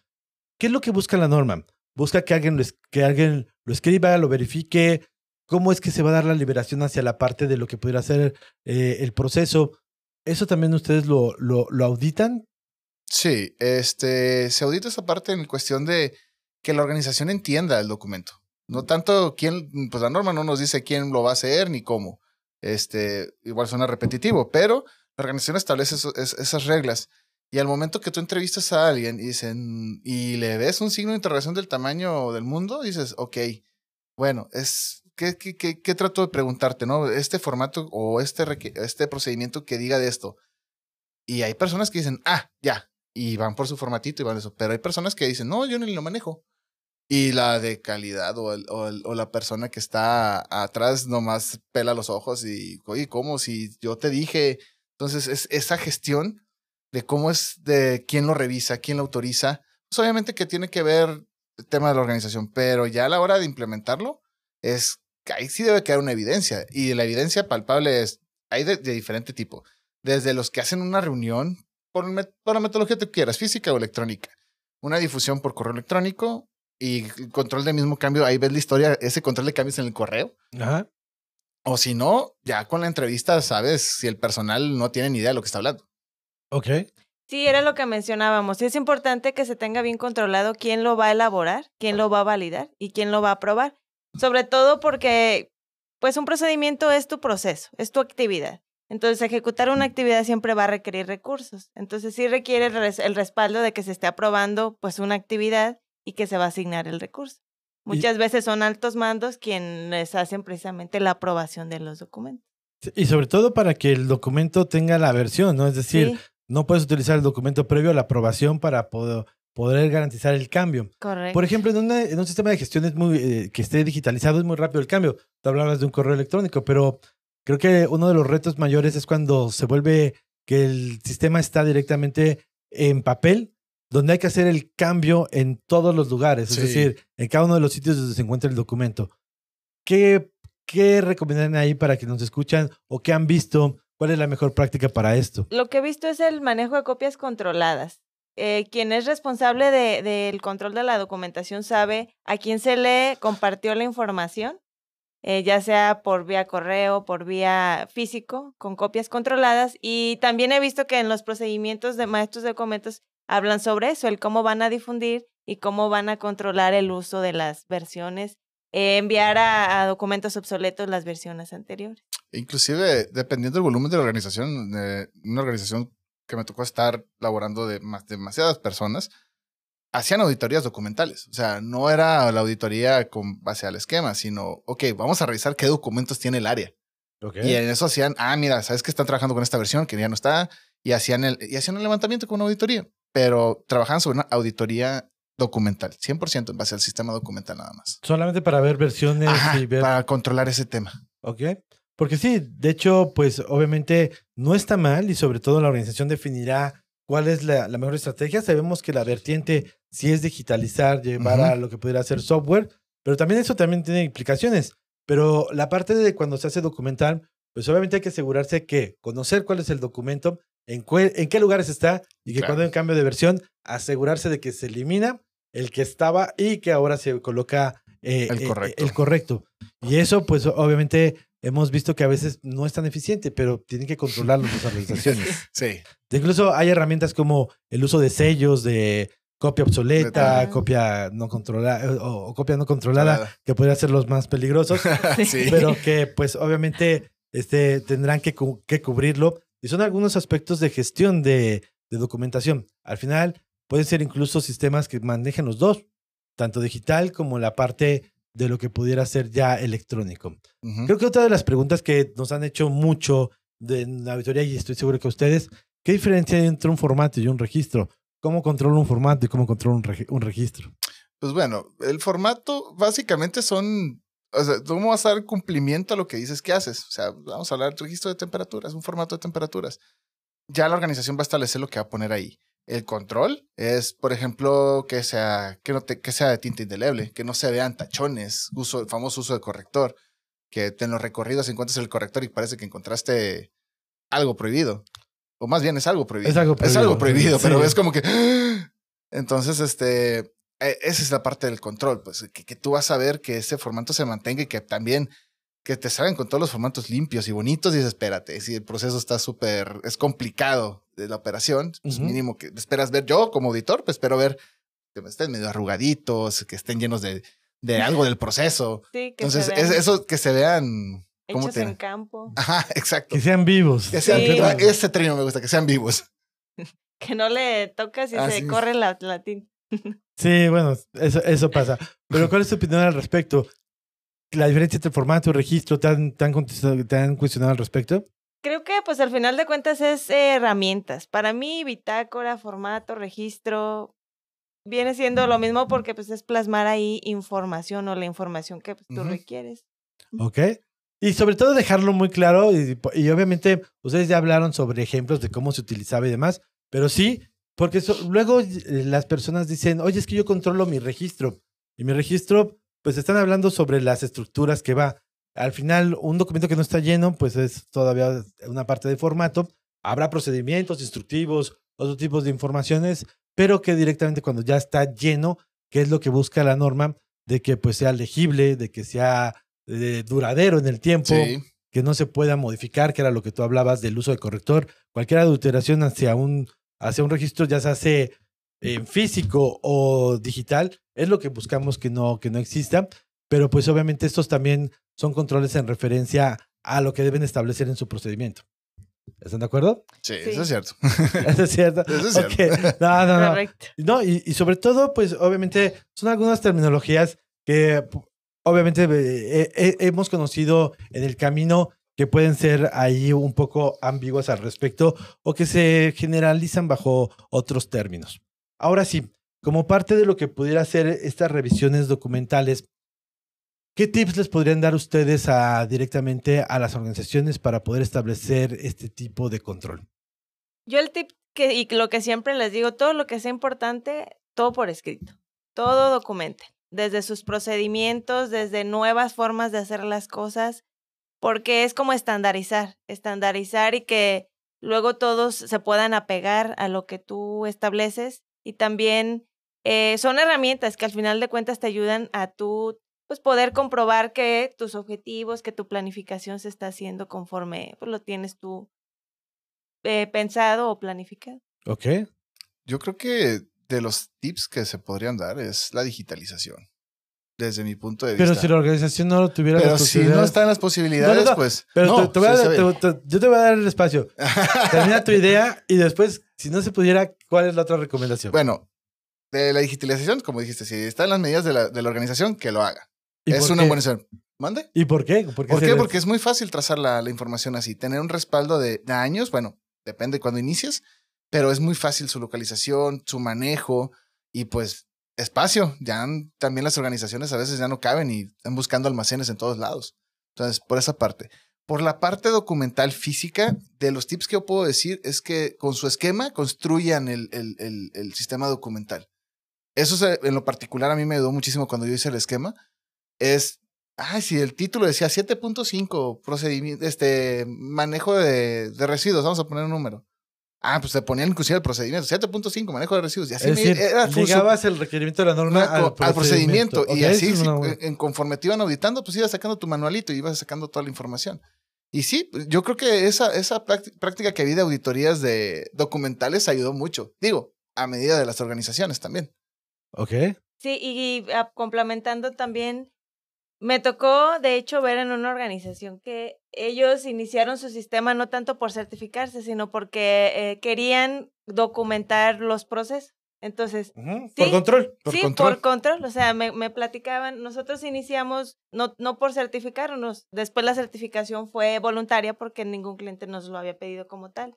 ¿qué es lo que busca la norma? Busca que alguien lo, que alguien lo escriba, lo verifique. ¿Cómo es que se va a dar la liberación hacia la parte de lo que pudiera ser eh, el proceso? ¿Eso también ustedes lo, lo, lo auditan? Sí, este, se audita esa parte en cuestión de que la organización entienda el documento. No tanto quién, pues la norma no nos dice quién lo va a hacer ni cómo. Este, igual suena repetitivo, pero la organización establece eso- es- esas reglas. Y al momento que tú entrevistas a alguien y dicen, y le ves un signo de interrogación del tamaño del mundo, dices, ok, bueno, es, ¿qué, qué, qué, qué trato de preguntarte, no? Este formato o este, este procedimiento que diga de esto. Y hay personas que dicen, ah, ya, y van por su formatito y van eso. Pero hay personas que dicen, no, yo ni lo manejo. Y la de calidad o, el- o, el- o la persona que está atrás nomás pela los ojos y, oye, ¿cómo? Si yo te dije. Entonces, es esa gestión de cómo es, de quién lo revisa, quién lo autoriza. Pues obviamente que tiene que ver el tema de la organización, pero ya a la hora de implementarlo, es que ahí sí debe quedar una evidencia. Y la evidencia palpable es, hay de, de diferente tipo. Desde los que hacen una reunión por, met- por la metodología que tú quieras, física o electrónica. Una difusión por correo electrónico y control de mismo cambio. Ahí ves la historia, ese control de cambios en el correo. Ajá. O si no, ya con la entrevista sabes si el personal no tiene ni idea de lo que está hablando. Ok. Sí, era lo que mencionábamos. Es importante que se tenga bien controlado quién lo va a elaborar, quién lo va a validar y quién lo va a aprobar. Sobre todo porque, pues, un procedimiento es tu proceso, es tu actividad. Entonces, ejecutar una actividad siempre va a requerir recursos. Entonces, sí requiere el, res- el respaldo de que se esté aprobando, pues, una actividad y que se va a asignar el recurso. Muchas veces son altos mandos quienes hacen precisamente la aprobación de los documentos. Y sobre todo para que el documento tenga la versión, ¿no? Es decir, Sí, no puedes utilizar el documento previo a la aprobación para poder, poder garantizar el cambio. correcto. Por ejemplo, en, una- en un sistema de gestión es muy, eh, que esté digitalizado es muy rápido el cambio. Tú hablabas de un correo electrónico, pero creo que uno de los retos mayores es cuando se vuelve que el sistema está directamente en papel, donde hay que hacer el cambio en todos los lugares, es Sí. decir, en cada uno de los sitios donde se encuentra el documento. ¿Qué, qué recomendarían ahí para que nos escuchan o qué han visto? ¿Cuál es la mejor práctica para esto? Lo que he visto es el manejo de copias controladas. Eh, quien es responsable de- del control de la documentación sabe a quién se le compartió la información, eh, ya sea por vía correo, por vía físico, con copias controladas. Y también he visto que en los procedimientos de maestros de documentos hablan sobre eso, el cómo van a difundir y cómo van a controlar el uso de las versiones, eh, enviar a documentos obsoletos las versiones anteriores. Inclusive, dependiendo del volumen de la organización, eh, una organización que me tocó estar laborando de más, demasiadas personas, hacían auditorías documentales. O sea, no era la auditoría con base al esquema, sino, ok, vamos a revisar qué documentos tiene el área. Y en eso hacían, ah, mira, sabes que están trabajando con esta versión que ya no está, y hacían el, y hacían el levantamiento con una auditoría, pero trabajaban sobre una auditoría documental, 100% en base al sistema documental nada más. Solamente para ver versiones Ajá, y ver para controlar ese tema. Ok. Porque sí, de hecho, pues obviamente no está mal y sobre todo la organización definirá cuál es la, la mejor estrategia. Sabemos que la vertiente sí es digitalizar, llevar a lo que pudiera ser software, pero también eso también tiene implicaciones. Pero la parte de cuando se hace documental, pues obviamente hay que asegurarse que conocer cuál es el documento, en, en qué lugares está y que Claro. cuando hay un cambio de versión, asegurarse de que se elimina el que estaba y que ahora se coloca eh, El eh, correcto. el correcto. Y eso, pues obviamente hemos visto que a veces no es tan eficiente, pero tienen que controlarlo las organizaciones. Sí. Incluso hay herramientas como el uso de sellos de copia obsoleta, Ajá. copia no controlada o, o copia no controlada, Controlada. que podrían ser los más peligrosos, sí. pero que pues obviamente este, tendrán que, cu- que cubrirlo. Y son algunos aspectos de gestión de, de documentación. Al final pueden ser incluso sistemas que manejen los dos, tanto digital como la parte de lo que pudiera ser ya electrónico. Ujú. Creo que otra de las preguntas que nos han hecho mucho de en la auditoría, y estoy seguro que ustedes, ¿qué diferencia hay entre un formato y un registro? ¿Cómo controlo un formato y cómo controlo un, regi- un registro? Pues bueno, el formato básicamente son, o sea, tú vas a dar cumplimiento a lo que dices que haces. O sea, vamos a hablar de registro de temperaturas, un formato de temperaturas. Ya la organización va a establecer lo que va a poner ahí. El control es, por ejemplo, que sea, que no te- que sea de tinta indeleble, que no se vean tachones, uso, el famoso uso de corrector, que en los recorridos encuentres el corrector y parece que encontraste algo prohibido. O más bien es algo prohibido. Es algo Es algo prohibido, pero es como que... Entonces, este, eh, esa es la parte del control, pues que, que tú vas a ver que ese formato se mantenga y que también que te salgan con todos los formatos limpios y bonitos y dices, espérate, si el proceso está súper, es complicado de la operación, pues mínimo que esperas ver yo como auditor, pues espero ver que estén medio arrugaditos, que estén llenos de, de algo del proceso. Sí, que Entonces, se es- eso que se vean... ¿cómo hechos te- en campo, Ajá, exacto. Que sean vivos. Que sean Sí. vivos. Ese término me gusta, que sean vivos. que no le tocas y Así se corre la, la tinta. Sí, bueno, eso, eso pasa. Pero ¿cuál es tu opinión al respecto? ¿La diferencia entre formato y registro te han cuestionado al respecto? Creo que pues al final de cuentas es eh, herramientas. Para mí, bitácora, formato, registro, viene siendo lo mismo porque pues es plasmar ahí información o la información que pues, tú Ujú. requieres. ¿Ok? Y sobre todo dejarlo muy claro y, y obviamente ustedes ya hablaron sobre ejemplos de cómo se utilizaba y demás, pero sí, porque so- luego eh, las personas dicen, oye, es que yo controlo mi registro y mi registro, pues están hablando sobre las estructuras que va. Al final, un documento que no está lleno, pues es todavía una parte de formato. Habrá procedimientos instructivos, otros tipos de informaciones, pero que directamente cuando ya está lleno, que es lo que busca la norma, de que pues sea legible, de que sea eh, duradero en el tiempo, Sí. que no se pueda modificar, que era lo que tú hablabas del uso de corrector. Cualquier adulteración hacia un, hacia un registro ya se hace en físico o digital, es lo que buscamos que no, que no exista. Pero pues obviamente estos también son controles en referencia a lo que deben establecer en su procedimiento. ¿Están de acuerdo? Sí, Sí. eso es cierto. Eso es cierto. Eso es cierto. Ok. No, no, no. Correcto. No, y, y sobre todo, pues obviamente son algunas terminologías que obviamente eh, eh, hemos conocido en el camino que pueden ser ahí un poco ambiguas al respecto o que se generalizan bajo otros términos. Ahora sí, como parte de lo que pudiera ser estas revisiones documentales, ¿qué tips les podrían dar ustedes directamente a las organizaciones para poder establecer este tipo de control? Yo el tip que, y lo que siempre les digo, todo lo que sea importante, todo por escrito, todo documente, desde sus procedimientos, desde nuevas formas de hacer las cosas, porque es como estandarizar, estandarizar y que luego todos se puedan apegar a lo que tú estableces y también eh, son herramientas que al final de cuentas te ayudan a tú pues poder comprobar que tus objetivos, que tu planificación se está haciendo conforme pues, lo tienes tú eh, pensado o planificado. ¿Ok? Yo creo que de los tips que se podrían dar es la digitalización. Desde mi punto de Pero vista. si la organización no lo tuviera Pero las si no están las posibilidades, No, no, no, pues. Pero te- te voy a te- yo te voy a dar el espacio. Termina tu idea y después, si no se pudiera, ¿cuál es la otra recomendación? bueno, de la digitalización, como dijiste, si están las medidas de la, de la organización, que lo haga. ¿Y Es una buena decisión. ¿Mande? ¿Y por qué? ¿Por ¿Por qué? Porque es muy fácil trazar la, la información así. Tener un respaldo de, de años, bueno, depende cuando inicies, pero es muy fácil su localización, su manejo y pues espacio. Ya también las organizaciones a veces ya no caben y están buscando almacenes en todos lados. Entonces, por esa parte. Por la parte documental física, de los tips que yo puedo decir es que con su esquema construyan el, el- el- el sistema documental. Eso se- en lo particular a mí me ayudó muchísimo cuando yo hice el esquema. Es Ay, si el título decía 7.5, procedimiento, este, manejo de, de residuos, vamos a poner un número. Ah, pues te ponían inclusive el procedimiento, 7.5, manejo de residuos. Y así es me- decir, era llegabas el requerimiento de la norma al, procedimiento. Y así, sí, en, conforme te iban auditando, pues ibas sacando tu manualito y ibas sacando toda la información. Y sí, yo creo que esa, esa prácti- práctica que vi de auditorías de documentales ayudó mucho. Digo, a medida de las organizaciones también. Ok. Sí, y, ah, complementando también, me tocó, de hecho, ver en una organización que ellos iniciaron su sistema no tanto por certificarse, sino porque eh, querían documentar los procesos. Entonces, Ujú, Sí, Por control. Por sí, control. por control. O sea, me, me platicaban, nosotros iniciamos no, no por certificarnos, después la certificación fue voluntaria porque ningún cliente nos lo había pedido como tal.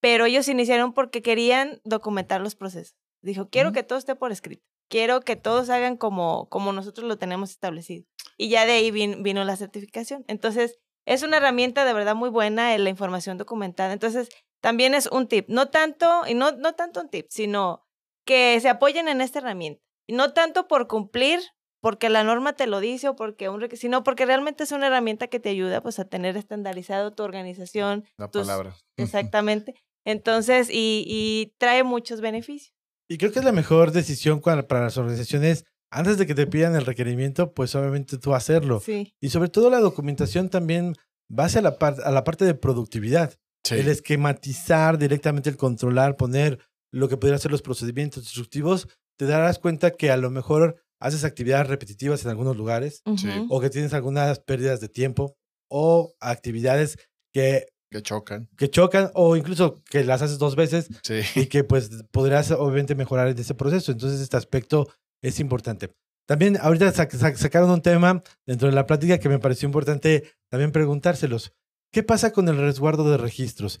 Pero ellos iniciaron porque querían documentar los procesos. Dijo, quiero Ujú. que todo esté por escrito. Quiero que todos hagan como, como nosotros lo tenemos establecido. Y ya de ahí vin- vino la certificación. Entonces, es una herramienta de verdad muy buena en la información documentada. Entonces, también es un tip. No tanto, y no, no tanto un tip, sino que se apoyen en esta herramienta. Y no tanto por cumplir, porque la norma te lo dice o porque un sino porque realmente es una herramienta que te ayuda pues a tener estandarizado tu organización La Tus- palabra. exactamente. Entonces, y, y trae muchos beneficios. Y creo que es la mejor decisión para las organizaciones, antes de que te pidan el requerimiento, pues obviamente tú hacerlo. Sí. Y sobre todo la documentación también va hacia la, par- a la parte de productividad. Sí. El esquematizar directamente, el controlar, poner lo que podrían ser los procedimientos instructivos, te darás cuenta que a lo mejor haces actividades repetitivas en algunos lugares Sí. Ujú. o que tienes algunas pérdidas de tiempo o actividades que, Que chocan. que chocan o incluso que las haces dos veces Sí. y que pues podrás obviamente mejorar en ese proceso. Entonces este aspecto es importante. También ahorita sac- sac- sacaron un tema dentro de la plática que me pareció importante también preguntárselos. ¿Qué pasa con el resguardo de registros?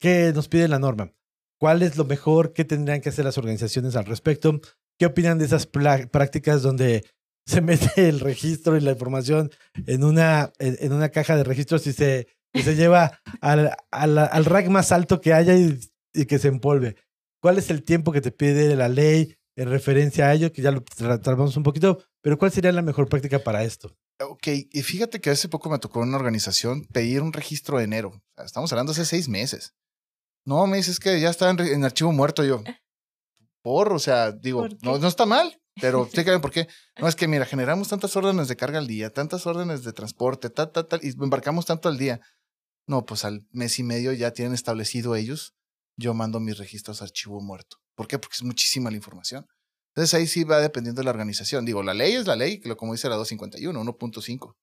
¿Qué nos pide la norma? ¿Cuál es lo mejor? ¿Qué tendrían que hacer las organizaciones al respecto? ¿Qué opinan de esas prácticas donde se mete el registro y la información en una, en, una caja de registros y se, se lleva al, al, al rack más alto que haya y, y que se empolve? ¿Cuál es el tiempo que te pide la ley en referencia a ello? Que ya lo tra- tratamos un poquito, pero ¿cuál sería la mejor práctica para esto? Ok, y fíjate que hace poco me tocó en una organización pedir un registro de enero. Estamos hablando hace seis meses. No, me dices que ya está en, archivo muerto yo. Por, o sea, digo, no, no está mal. Pero explícame por qué. No, es que mira, generamos tantas órdenes de carga al día, tantas órdenes de transporte, tal, tal, tal, y embarcamos tanto al día. No, pues al mes y medio ya tienen establecido ellos, yo mando mis registros a archivo muerto. ¿Por qué? Porque es muchísima la información. Entonces ahí sí va dependiendo de la organización. Digo, la ley es la ley, como dice la 251, 1.5.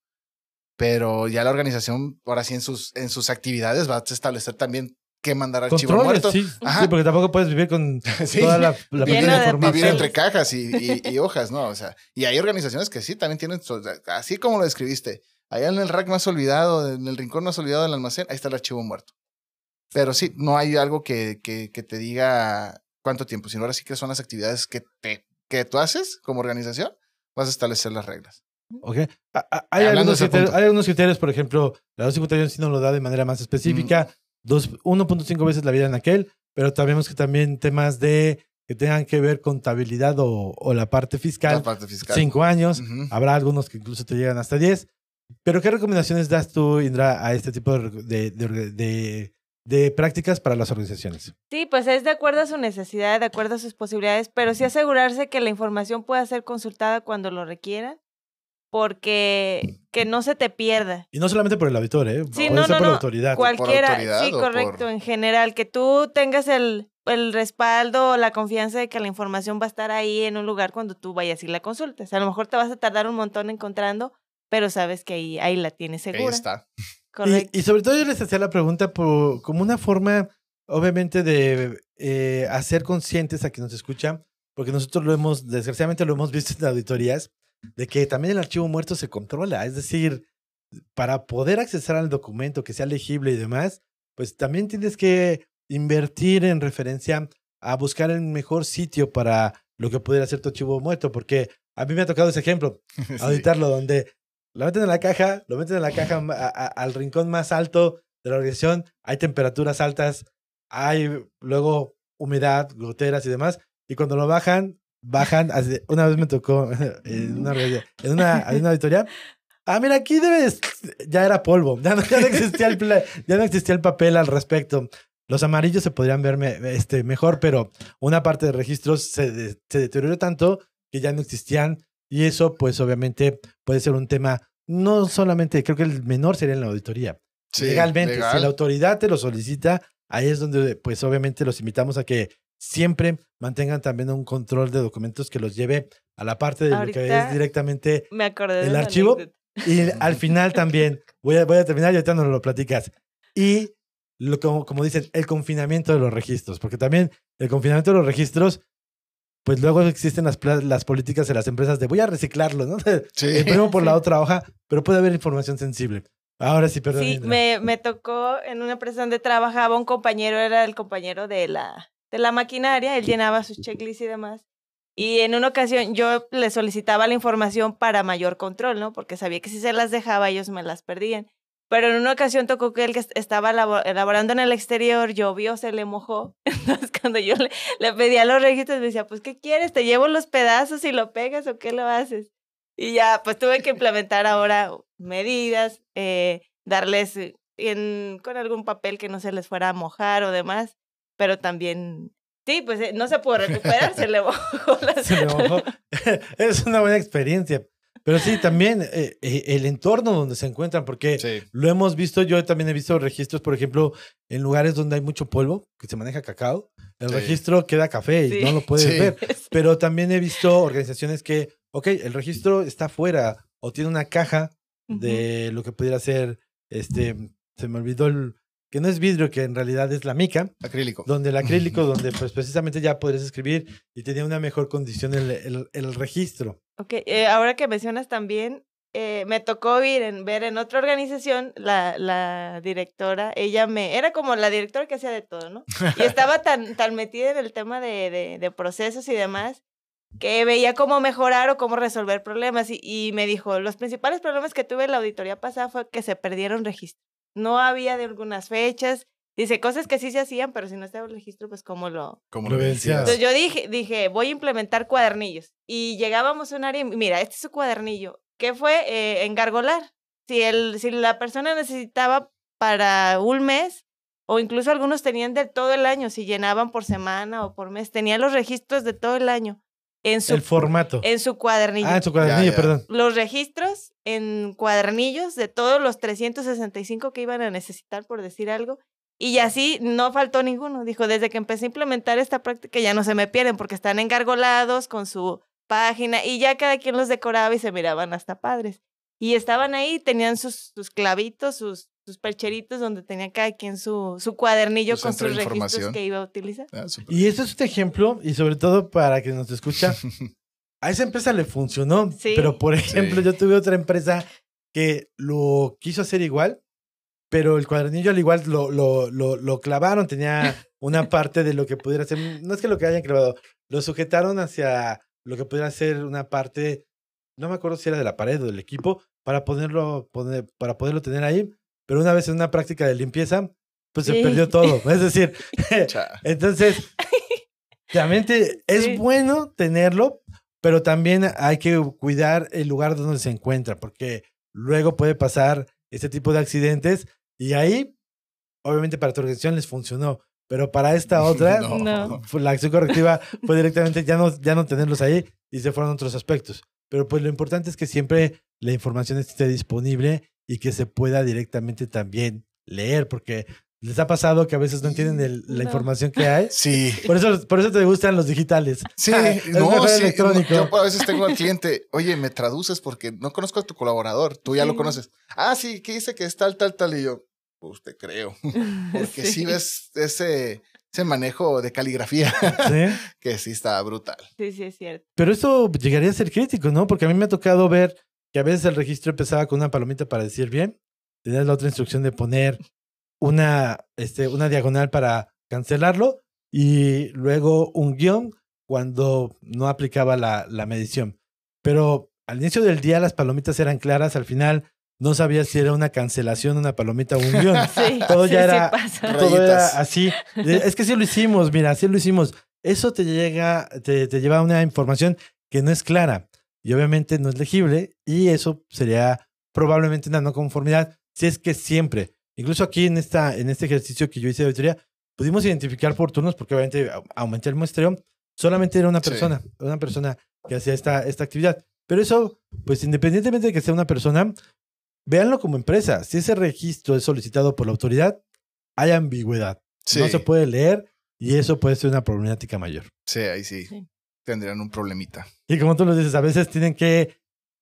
Pero ya la organización, ahora sí, en sus, en sus actividades va a establecer también qué mandar archivo muerto. sí, sí, porque tampoco puedes vivir con Sí. toda la, la información. Vivir entre cajas y, y- y hojas, ¿no? O sea, y hay organizaciones que sí, también tienen, así como lo describiste, allá en el rack más olvidado, en el rincón más olvidado del almacén, ahí está el archivo muerto. Pero sí, no hay algo que, que, que te diga cuánto tiempo, sino ahora sí que son las actividades que, te, que tú haces como organización, vas a establecer las reglas. Ok. Hay algunos, criterios, hay algunos criterios, por ejemplo, la 251 sí nos lo da de manera más específica, dos- 1.5 veces la vida en aquel, pero sabemos que también temas de que tengan que ver contabilidad o, o la parte La fiscal, parte fiscal. cinco años, Ujú. habrá algunos que incluso te llegan hasta 10. Pero ¿qué recomendaciones das tú, Indra, a este tipo de, de, de- de- de prácticas para las organizaciones? Sí, pues es de acuerdo a su necesidad, de acuerdo a sus posibilidades, pero sí asegurarse que la información pueda ser consultada cuando lo requieran, porque que no se te pierda. Y no solamente por el auditor, ¿eh? Sí, Puede no, ser no, por la no. autoridad. Cualquiera, autoridad sí, correcto, por- en general, que tú tengas el, el respaldo o la confianza de que la información va a estar ahí en un lugar cuando tú vayas y la consultes. A lo mejor te vas a tardar un montón encontrando, pero sabes que ahí, ahí la tienes Ahí segura. está. Correcto. Y, y sobre todo yo les hacía la pregunta por, como una forma, obviamente, de eh, hacer conscientes a quien nos escucha, porque nosotros lo hemos, desgraciadamente lo hemos visto en auditorías, de que también el archivo muerto se controla. Es decir, para poder acceder al documento que sea legible y demás, pues también tienes que invertir en referencia a buscar el mejor sitio para lo que pudiera ser tu archivo muerto, porque a mí me ha tocado ese ejemplo Sí. auditarlo, donde lo meten en la caja, lo meten en la caja ma- a- a- al rincón más alto de la organización, hay temperaturas altas, hay luego humedad, goteras y demás, y cuando lo bajan, bajan, una vez me tocó en una, en una, en una auditoría, ah, mira, aquí debes, ya era polvo, ya no, ya no existía, el, ya no existía el papel al respecto. Los amarillos se podrían ver me- este, mejor, pero una parte de registros se, de- se deterioró tanto que ya no existían y eso, pues obviamente puede ser un tema, no solamente, creo que el menor sería en la auditoría. Sí, Legalmente, legal. si la autoridad te lo solicita, ahí es donde, pues obviamente los invitamos a que siempre mantengan también un control de documentos que los lleve a la parte de lo que Ahorita- es directamente Me acordé el archivo anécdota. y al final también, voy a, voy a terminar y ahorita nos lo platicas. Y lo, como, como dicen, el confinamiento de los registros, porque también el confinamiento de los registros, pues luego existen las, las políticas de las empresas de voy a reciclarlo, ¿no? Sí. Imprimo por la otra hoja, pero puede haber información sensible. Ahora sí, perdón. Sí, me, me tocó en una empresa donde trabajaba un compañero, era el compañero de la, de la maquinaria, él llenaba sus checklists y demás. Y en una ocasión yo le solicitaba la información para mayor control, ¿no? Porque sabía que si se las dejaba ellos me las perdían. Pero en una ocasión tocó que él que est- estaba labo- elaborando en el exterior, llovió, se le mojó. Entonces cuando yo le, le pedía los registros me decía, pues ¿qué quieres? ¿Te llevo los pedazos y lo pegas o qué lo haces? Y ya, pues tuve que implementar ahora medidas, eh, darles eh, en, con algún papel que no se les fuera a mojar o demás, pero también, sí, pues eh, no se pudo recuperar, se le mojó la- Se me mojó. es una buena experiencia. Pero sí, también eh, eh, el entorno donde se encuentran, porque Sí. Lo hemos visto, yo también he visto registros, por ejemplo, en lugares donde hay mucho polvo, que se maneja cacao. El Sí. registro queda café y Sí. no lo puedes Sí. ver. Pero también he visto organizaciones que, ok, el registro está fuera o tiene una caja de lo que pudiera ser, este, se me olvidó el, que no es vidrio, que en realidad es la mica, Acrílico. donde el acrílico, donde pues precisamente ya podrías escribir y tenía una mejor condición el, el- el registro. Ok, eh, ahora que mencionas también, eh, me tocó ir en, ver en otra organización la, la directora, ella me, era como la directora que hacía de todo, ¿no? Y estaba tan, tan metida en el tema de, de, de procesos y demás, que veía cómo mejorar o cómo resolver problemas. Y, y me dijo, los principales problemas que tuve en la auditoría pasada fue que se perdieron registros. No había de algunas fechas. Dice, cosas que sí se hacían, pero si no estaba el registro, pues cómo lo, Como Lo decías. entonces yo dije, dije, voy a implementar cuadernillos. Y llegábamos a un área y mira, este es su cuadernillo. ¿Qué fue? Eh, engargolar. Si, el, si la persona necesitaba para un mes, o incluso algunos tenían de todo el año, si llenaban por semana o por mes, tenían los registros de todo el año. en su, El formato. en su cuadernillo. Ah, en su cuadernillo, ya. perdón. Los registros en cuadernillos de todos los 365 que iban a necesitar, por decir algo. Y así no faltó ninguno. Dijo, desde que empecé a implementar esta práctica ya no se me pierden porque están engargolados con su página y ya cada quien los decoraba y se miraban hasta padres. Y estaban ahí, tenían sus, sus clavitos, sus, sus percheritos donde tenía cada quien su, su cuadernillo Su con sus registros que iba a utilizar. Ah. Y eso es un ejemplo, y sobre todo para que nos escucha, a esa empresa le funcionó. Sí. Pero, por ejemplo, Sí. yo tuve otra empresa que lo quiso hacer igual, pero el cuadernillo al igual lo, lo, lo, lo clavaron, tenía una parte de lo que pudiera ser, no es que lo que hayan clavado, lo sujetaron hacia lo que pudiera ser una parte, no me acuerdo si era de la pared o del equipo, para ponerlo, poner, para poderlo tener ahí, pero una vez en una práctica de limpieza, pues se Sí. perdió todo. Es decir, entonces, realmente es Sí. bueno tenerlo, pero también hay que cuidar el lugar donde se encuentra, porque luego puede pasar este tipo de accidentes y ahí, obviamente para tu organización les funcionó, pero para esta otra, No. No. la acción correctiva fue directamente ya no, ya no tenerlos ahí y se fueron otros aspectos. Pero pues lo importante es que siempre la información esté disponible y que se pueda directamente también leer, porque les ha pasado que a veces no entienden el- la No. información que hay. Sí. Por eso, por eso te gustan los digitales. Sí, Es no, sí, electrónico. Yo a veces tengo al cliente, oye, me traduces porque no conozco a tu colaborador, tú ya lo Sí. conoces. Ah, sí, que dice que es tal, tal, tal, y yo, pues te creo. Porque sí, ves ese, ese manejo de caligrafía ¿sí? que sí está brutal. Sí, sí, es cierto. Pero esto llegaría a ser crítico, ¿no? Porque a mí me ha tocado ver que a veces el registro empezaba con una palomita para decir bien. Tenías la otra instrucción de poner una, este, una diagonal para cancelarlo y luego un guion cuando no aplicaba la, la medición. Pero al inicio del día las palomitas eran claras, al final no sabías si era una cancelación, una palomita o un guion. Sí, Todo sí, ya sí era- pasa. Todo era Rayitas. así. Es que sí lo hicimos, mira, sí lo hicimos. Eso te llega, te, te lleva a una información que no es clara y obviamente no es legible y eso sería probablemente una no conformidad si es que siempre, incluso aquí en, esta, en este ejercicio que yo hice de auditoría, pudimos identificar por turnos porque obviamente au- aumenté el muestreo, solamente era una Sí. persona, una persona que hacía esta, esta actividad. Pero eso, pues independientemente de que sea una persona, véanlo como empresa. Si ese registro es solicitado por la autoridad, hay ambigüedad. Sí, No se puede leer y eso puede ser una problemática mayor. sí, ahí sí, Sí. tendrían un problemita. Y como tú lo dices, a veces tienen que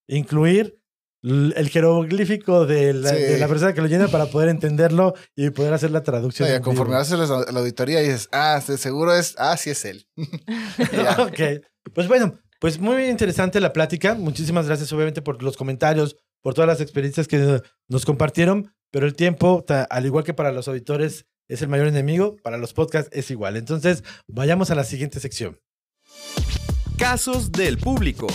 incluir el jeroglífico de la, Sí. de la persona que lo llena para poder entenderlo y poder hacer la traducción. No, conforme vivo. haces la, la auditoría y dices, ah, de seguro es, ah, sí es él. Ok. Pues bueno, pues muy interesante la plática. Muchísimas gracias, obviamente, por los comentarios, por todas las experiencias que nos compartieron. Pero el tiempo, al igual que para los auditores, es el mayor enemigo. Para los podcasts es igual. Entonces, vayamos a la siguiente sección. Casos del público.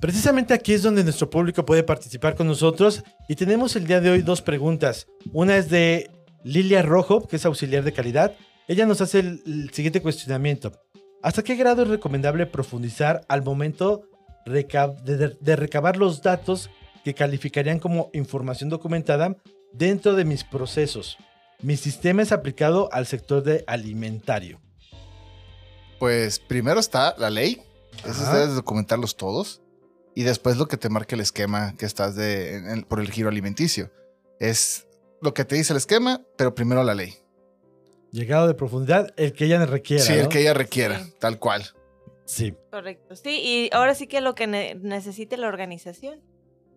Precisamente aquí es donde nuestro público puede participar con nosotros y tenemos el día de hoy dos preguntas. Una es de Lilia Rojo, que es auxiliar de calidad. Ella nos hace el, el siguiente cuestionamiento. ¿Hasta qué grado es recomendable profundizar al momento de, de- de recabar los datos que calificarían como información documentada dentro de mis procesos? Mi sistema es aplicado al sector de alimentario. Pues primero está la ley, Ajá. debes documentarlos todos. Y después lo que te marca el esquema que estás de, en- en- por el giro alimenticio. Es lo que te dice el esquema, pero primero la ley. Llegado de profundidad, el que ella requiera. sí, el que ella requiera, Sí. tal cual. Sí. Correcto. Sí, y ahora sí que lo que ne- necesite la organización.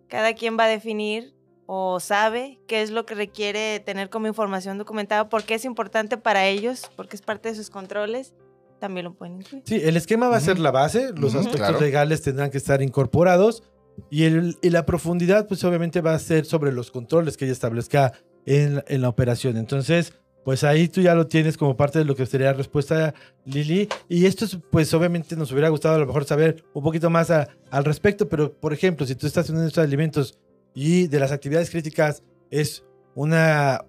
Cada quien va a definir o sabe qué es lo que requiere tener como información documentada, porque es importante para ellos, porque es parte de sus controles, también lo pueden incluir. Sí, el esquema va a ser la base, los aspectos claro. legales tendrán que estar incorporados y, el, y la profundidad pues obviamente va a ser sobre los controles que ella establezca en, en la operación. Entonces, pues ahí tú ya lo tienes como parte de lo que sería la respuesta, Lili. Y esto es, pues obviamente nos hubiera gustado a lo mejor saber un poquito más a- al respecto, pero por ejemplo, si tú estás en de alimentos y de las actividades críticas es una,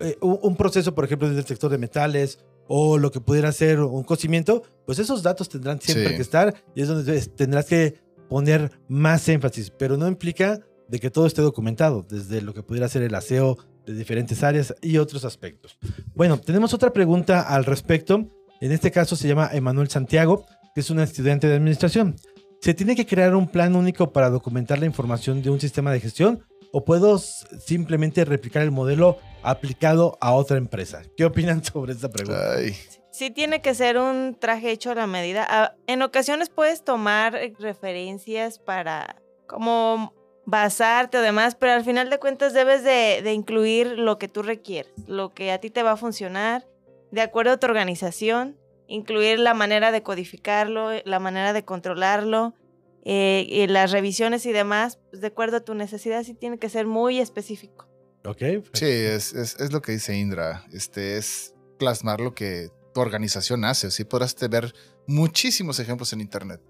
eh, un un proceso, por ejemplo, del sector de metales o lo que pudiera ser un cocimiento, pues esos datos tendrán siempre Sí. que estar y es donde tendrás que poner más énfasis, pero no implica de que todo esté documentado, desde lo que pudiera ser el aseo de diferentes áreas y otros aspectos. Bueno, tenemos otra pregunta al respecto. En este caso se llama Emanuel Santiago. que es una estudiante de administración. ¿Se tiene que crear un plan único para documentar la información de un sistema de gestión o puedo simplemente replicar el modelo aplicado a otra empresa? ¿Qué opinan sobre esta pregunta? Ay, Sí tiene que ser un traje hecho a la medida. Ah, En ocasiones puedes tomar referencias para como basarte o demás, pero al final de cuentas debes de, de incluir lo que tú requieres, lo que a ti te va a funcionar, de acuerdo a tu organización, incluir la manera de codificarlo, la manera de controlarlo, eh, y las revisiones y demás, pues, de acuerdo a tu necesidad, sí tiene que ser muy específico. ¿Ok? sí, es, es, es lo que dice Indra. Este es plasmar lo que tu organización hace. Sí, podrás te- ver muchísimos ejemplos en internet.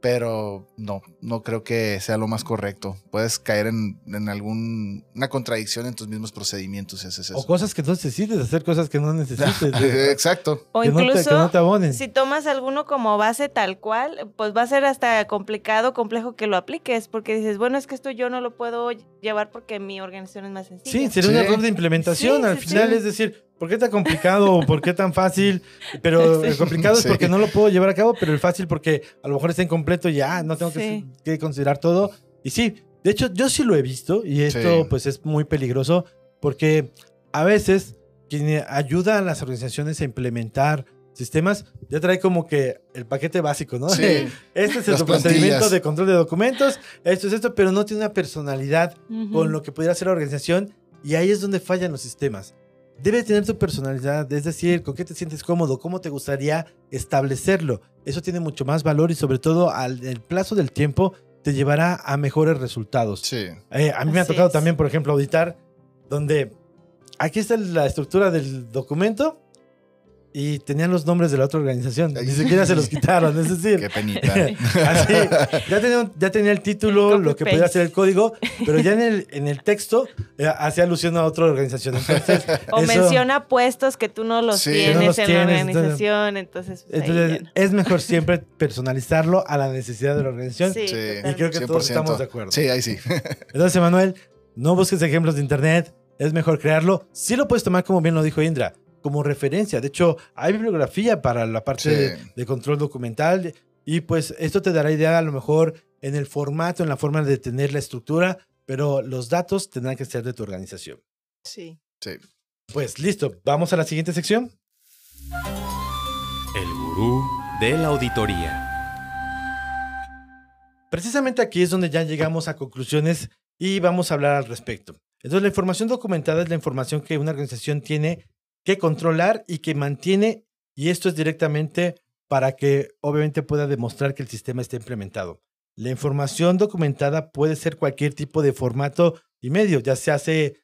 Pero no, no creo que sea lo más correcto. Puedes caer en, en alguna contradicción en tus mismos procedimientos si haces O cosas que no necesites, hacer cosas que no necesites. Exacto. O que, no te, incluso... que no te abonen. Si tomas alguno como base tal cual, pues va a ser hasta complicado, complejo que lo apliques, porque dices, bueno, es que esto yo no lo puedo llevar porque mi organización es más sencilla. Sí, sería un Sí. error de implementación. Sí, Al sí, final sí. es decir, ¿por qué tan complicado o por qué tan fácil? Pero el complicado es porque no lo puedo llevar a cabo, pero el fácil porque a lo mejor está incompleto y ya no tengo que, que considerar todo. Y sí, de hecho, yo sí lo he visto y esto Sí. pues es muy peligroso porque a veces quien ayuda a las organizaciones a implementar sistemas ya trae como que el paquete básico, ¿no? Sí. Este es el procedimiento de control de documentos, esto es esto, pero no tiene una personalidad Ujú. con lo que pudiera ser la organización y ahí es donde fallan los sistemas. Debe tener tu personalidad, es decir, con qué te sientes cómodo, cómo te gustaría establecerlo. Eso tiene mucho más valor y sobre todo al el plazo del tiempo te llevará a mejores resultados. Sí. Eh, a mí me ha Así tocado es. también, por ejemplo, auditar donde aquí está la estructura del documento y tenían los nombres de la otra organización. Ni siquiera se los quitaron, es decir, Qué penita. Así, ya tenía, ya tenía el título, El lo que podía ser el código, pero ya en el, en el texto eh, hacía alusión a otra organización. Entonces, O eso- menciona puestos que tú no los Sí. tienes No los en tienes, la organización, entonces... pues, entonces es mejor siempre personalizarlo a la necesidad de la organización. Sí, Sí. Y creo que todos 100%. estamos de acuerdo. Sí, ahí sí. Entonces, Emanuel, no busques ejemplos de internet, es mejor crearlo. Sí lo puedes tomar, como bien lo dijo Indra, como referencia. De hecho, hay bibliografía para la parte de, Sí. de control documental y pues esto te dará idea a lo mejor en el formato, en la forma de tener la estructura, pero los datos tendrán que ser de tu organización. Sí. Sí. Pues listo, vamos a la siguiente sección. El gurú de la auditoría. Precisamente aquí es donde ya llegamos a conclusiones y vamos a hablar al respecto. Entonces, la información documentada es la información que una organización tiene que controlar y que mantiene, y esto es directamente para que obviamente pueda demostrar que el sistema está implementado. La información documentada puede ser cualquier tipo de formato y medio, ya se hace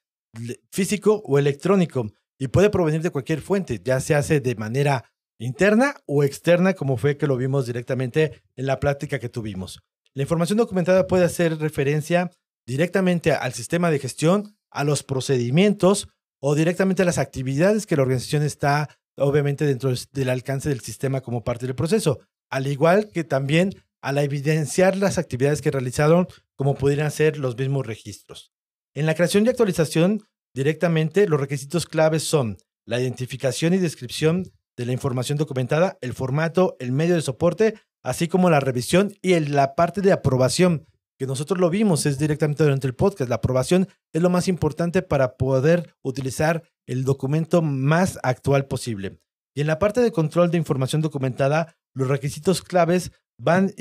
físico o electrónico, y puede provenir de cualquier fuente, ya se hace de manera interna o externa, como fue que lo vimos directamente en la plática que tuvimos. La información documentada puede hacer referencia directamente al sistema de gestión, a los procedimientos o directamente a las actividades que la organización está, obviamente, dentro del alcance del sistema como parte del proceso, al igual que también a la evidenciar las actividades que realizaron, como pudieran ser los mismos registros. En la creación y actualización, directamente los requisitos claves son la identificación y descripción de la información documentada, el formato, el medio de soporte, así como la revisión y la parte de aprobación, que nosotros lo vimos, es directamente durante el podcast. La aprobación es lo más importante para poder utilizar el documento más actual posible. Y en la parte de control de información documentada, los requisitos claves van,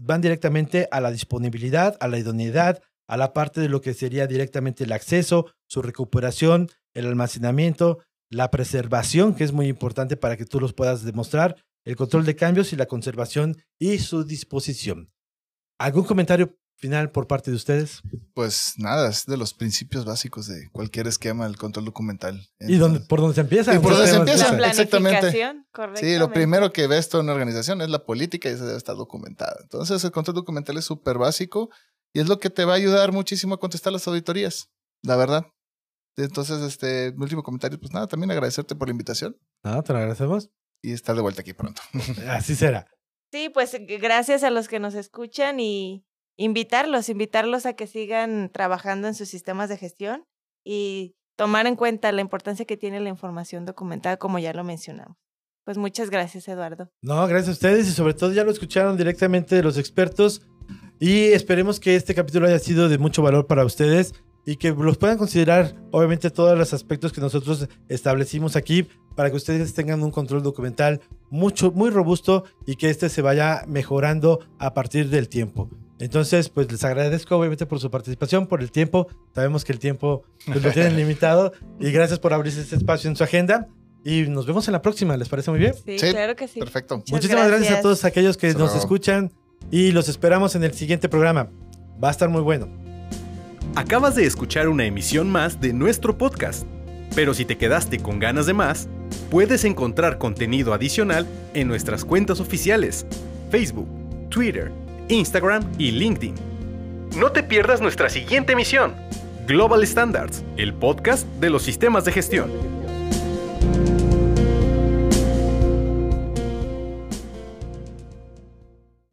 van directamente a la disponibilidad, a la idoneidad, a la parte de lo que sería directamente el acceso, su recuperación, el almacenamiento, la preservación, que es muy importante para que tú los puedas demostrar, el control de cambios y la conservación y su disposición. ¿Algún comentario final por parte de ustedes? Pues nada, es de los principios básicos de cualquier esquema del control documental. ¿Y dónde, por dónde se empieza? Y por dónde se empieza. La exactamente. Sí, lo primero que ves toda una organización es la política y esa debe estar documentada. Entonces, el control documental es súper básico y es lo que te va a ayudar muchísimo a contestar las auditorías, la verdad. Entonces, este, mi último comentario, pues nada, también agradecerte por la invitación Ah, te lo agradecemos. y estar de vuelta aquí pronto. Así será. Sí, pues gracias a los que nos escuchan y invitarlos, invitarlos a que sigan trabajando en sus sistemas de gestión y tomar en cuenta la importancia que tiene la información documentada, como ya lo mencionamos. Pues muchas gracias, Eduardo. No, gracias a ustedes y sobre todo ya lo escucharon directamente de los expertos y esperemos que este capítulo haya sido de mucho valor para ustedes y que los puedan considerar, obviamente, todos los aspectos que nosotros establecimos aquí para que ustedes tengan un control documental mucho, muy robusto y que este se vaya mejorando a partir del tiempo. Entonces, pues les agradezco obviamente por su participación, por el tiempo. Sabemos que el tiempo pues, lo tienen limitado y gracias por abrirse este espacio en su agenda. Y nos vemos en la próxima, ¿les parece muy bien? Sí, Sí, claro que sí. Perfecto. Muchas Muchísimas gracias. a todos aquellos que Hasta nos luego. escuchan y los esperamos en el siguiente programa. Va a estar muy bueno. Acabas de escuchar una emisión más de nuestro podcast, pero si te quedaste con ganas de más, puedes encontrar contenido adicional en nuestras cuentas oficiales, Facebook, Twitter, Instagram y LinkedIn. No te pierdas nuestra siguiente emisión, Global Standards, el podcast de los sistemas de gestión.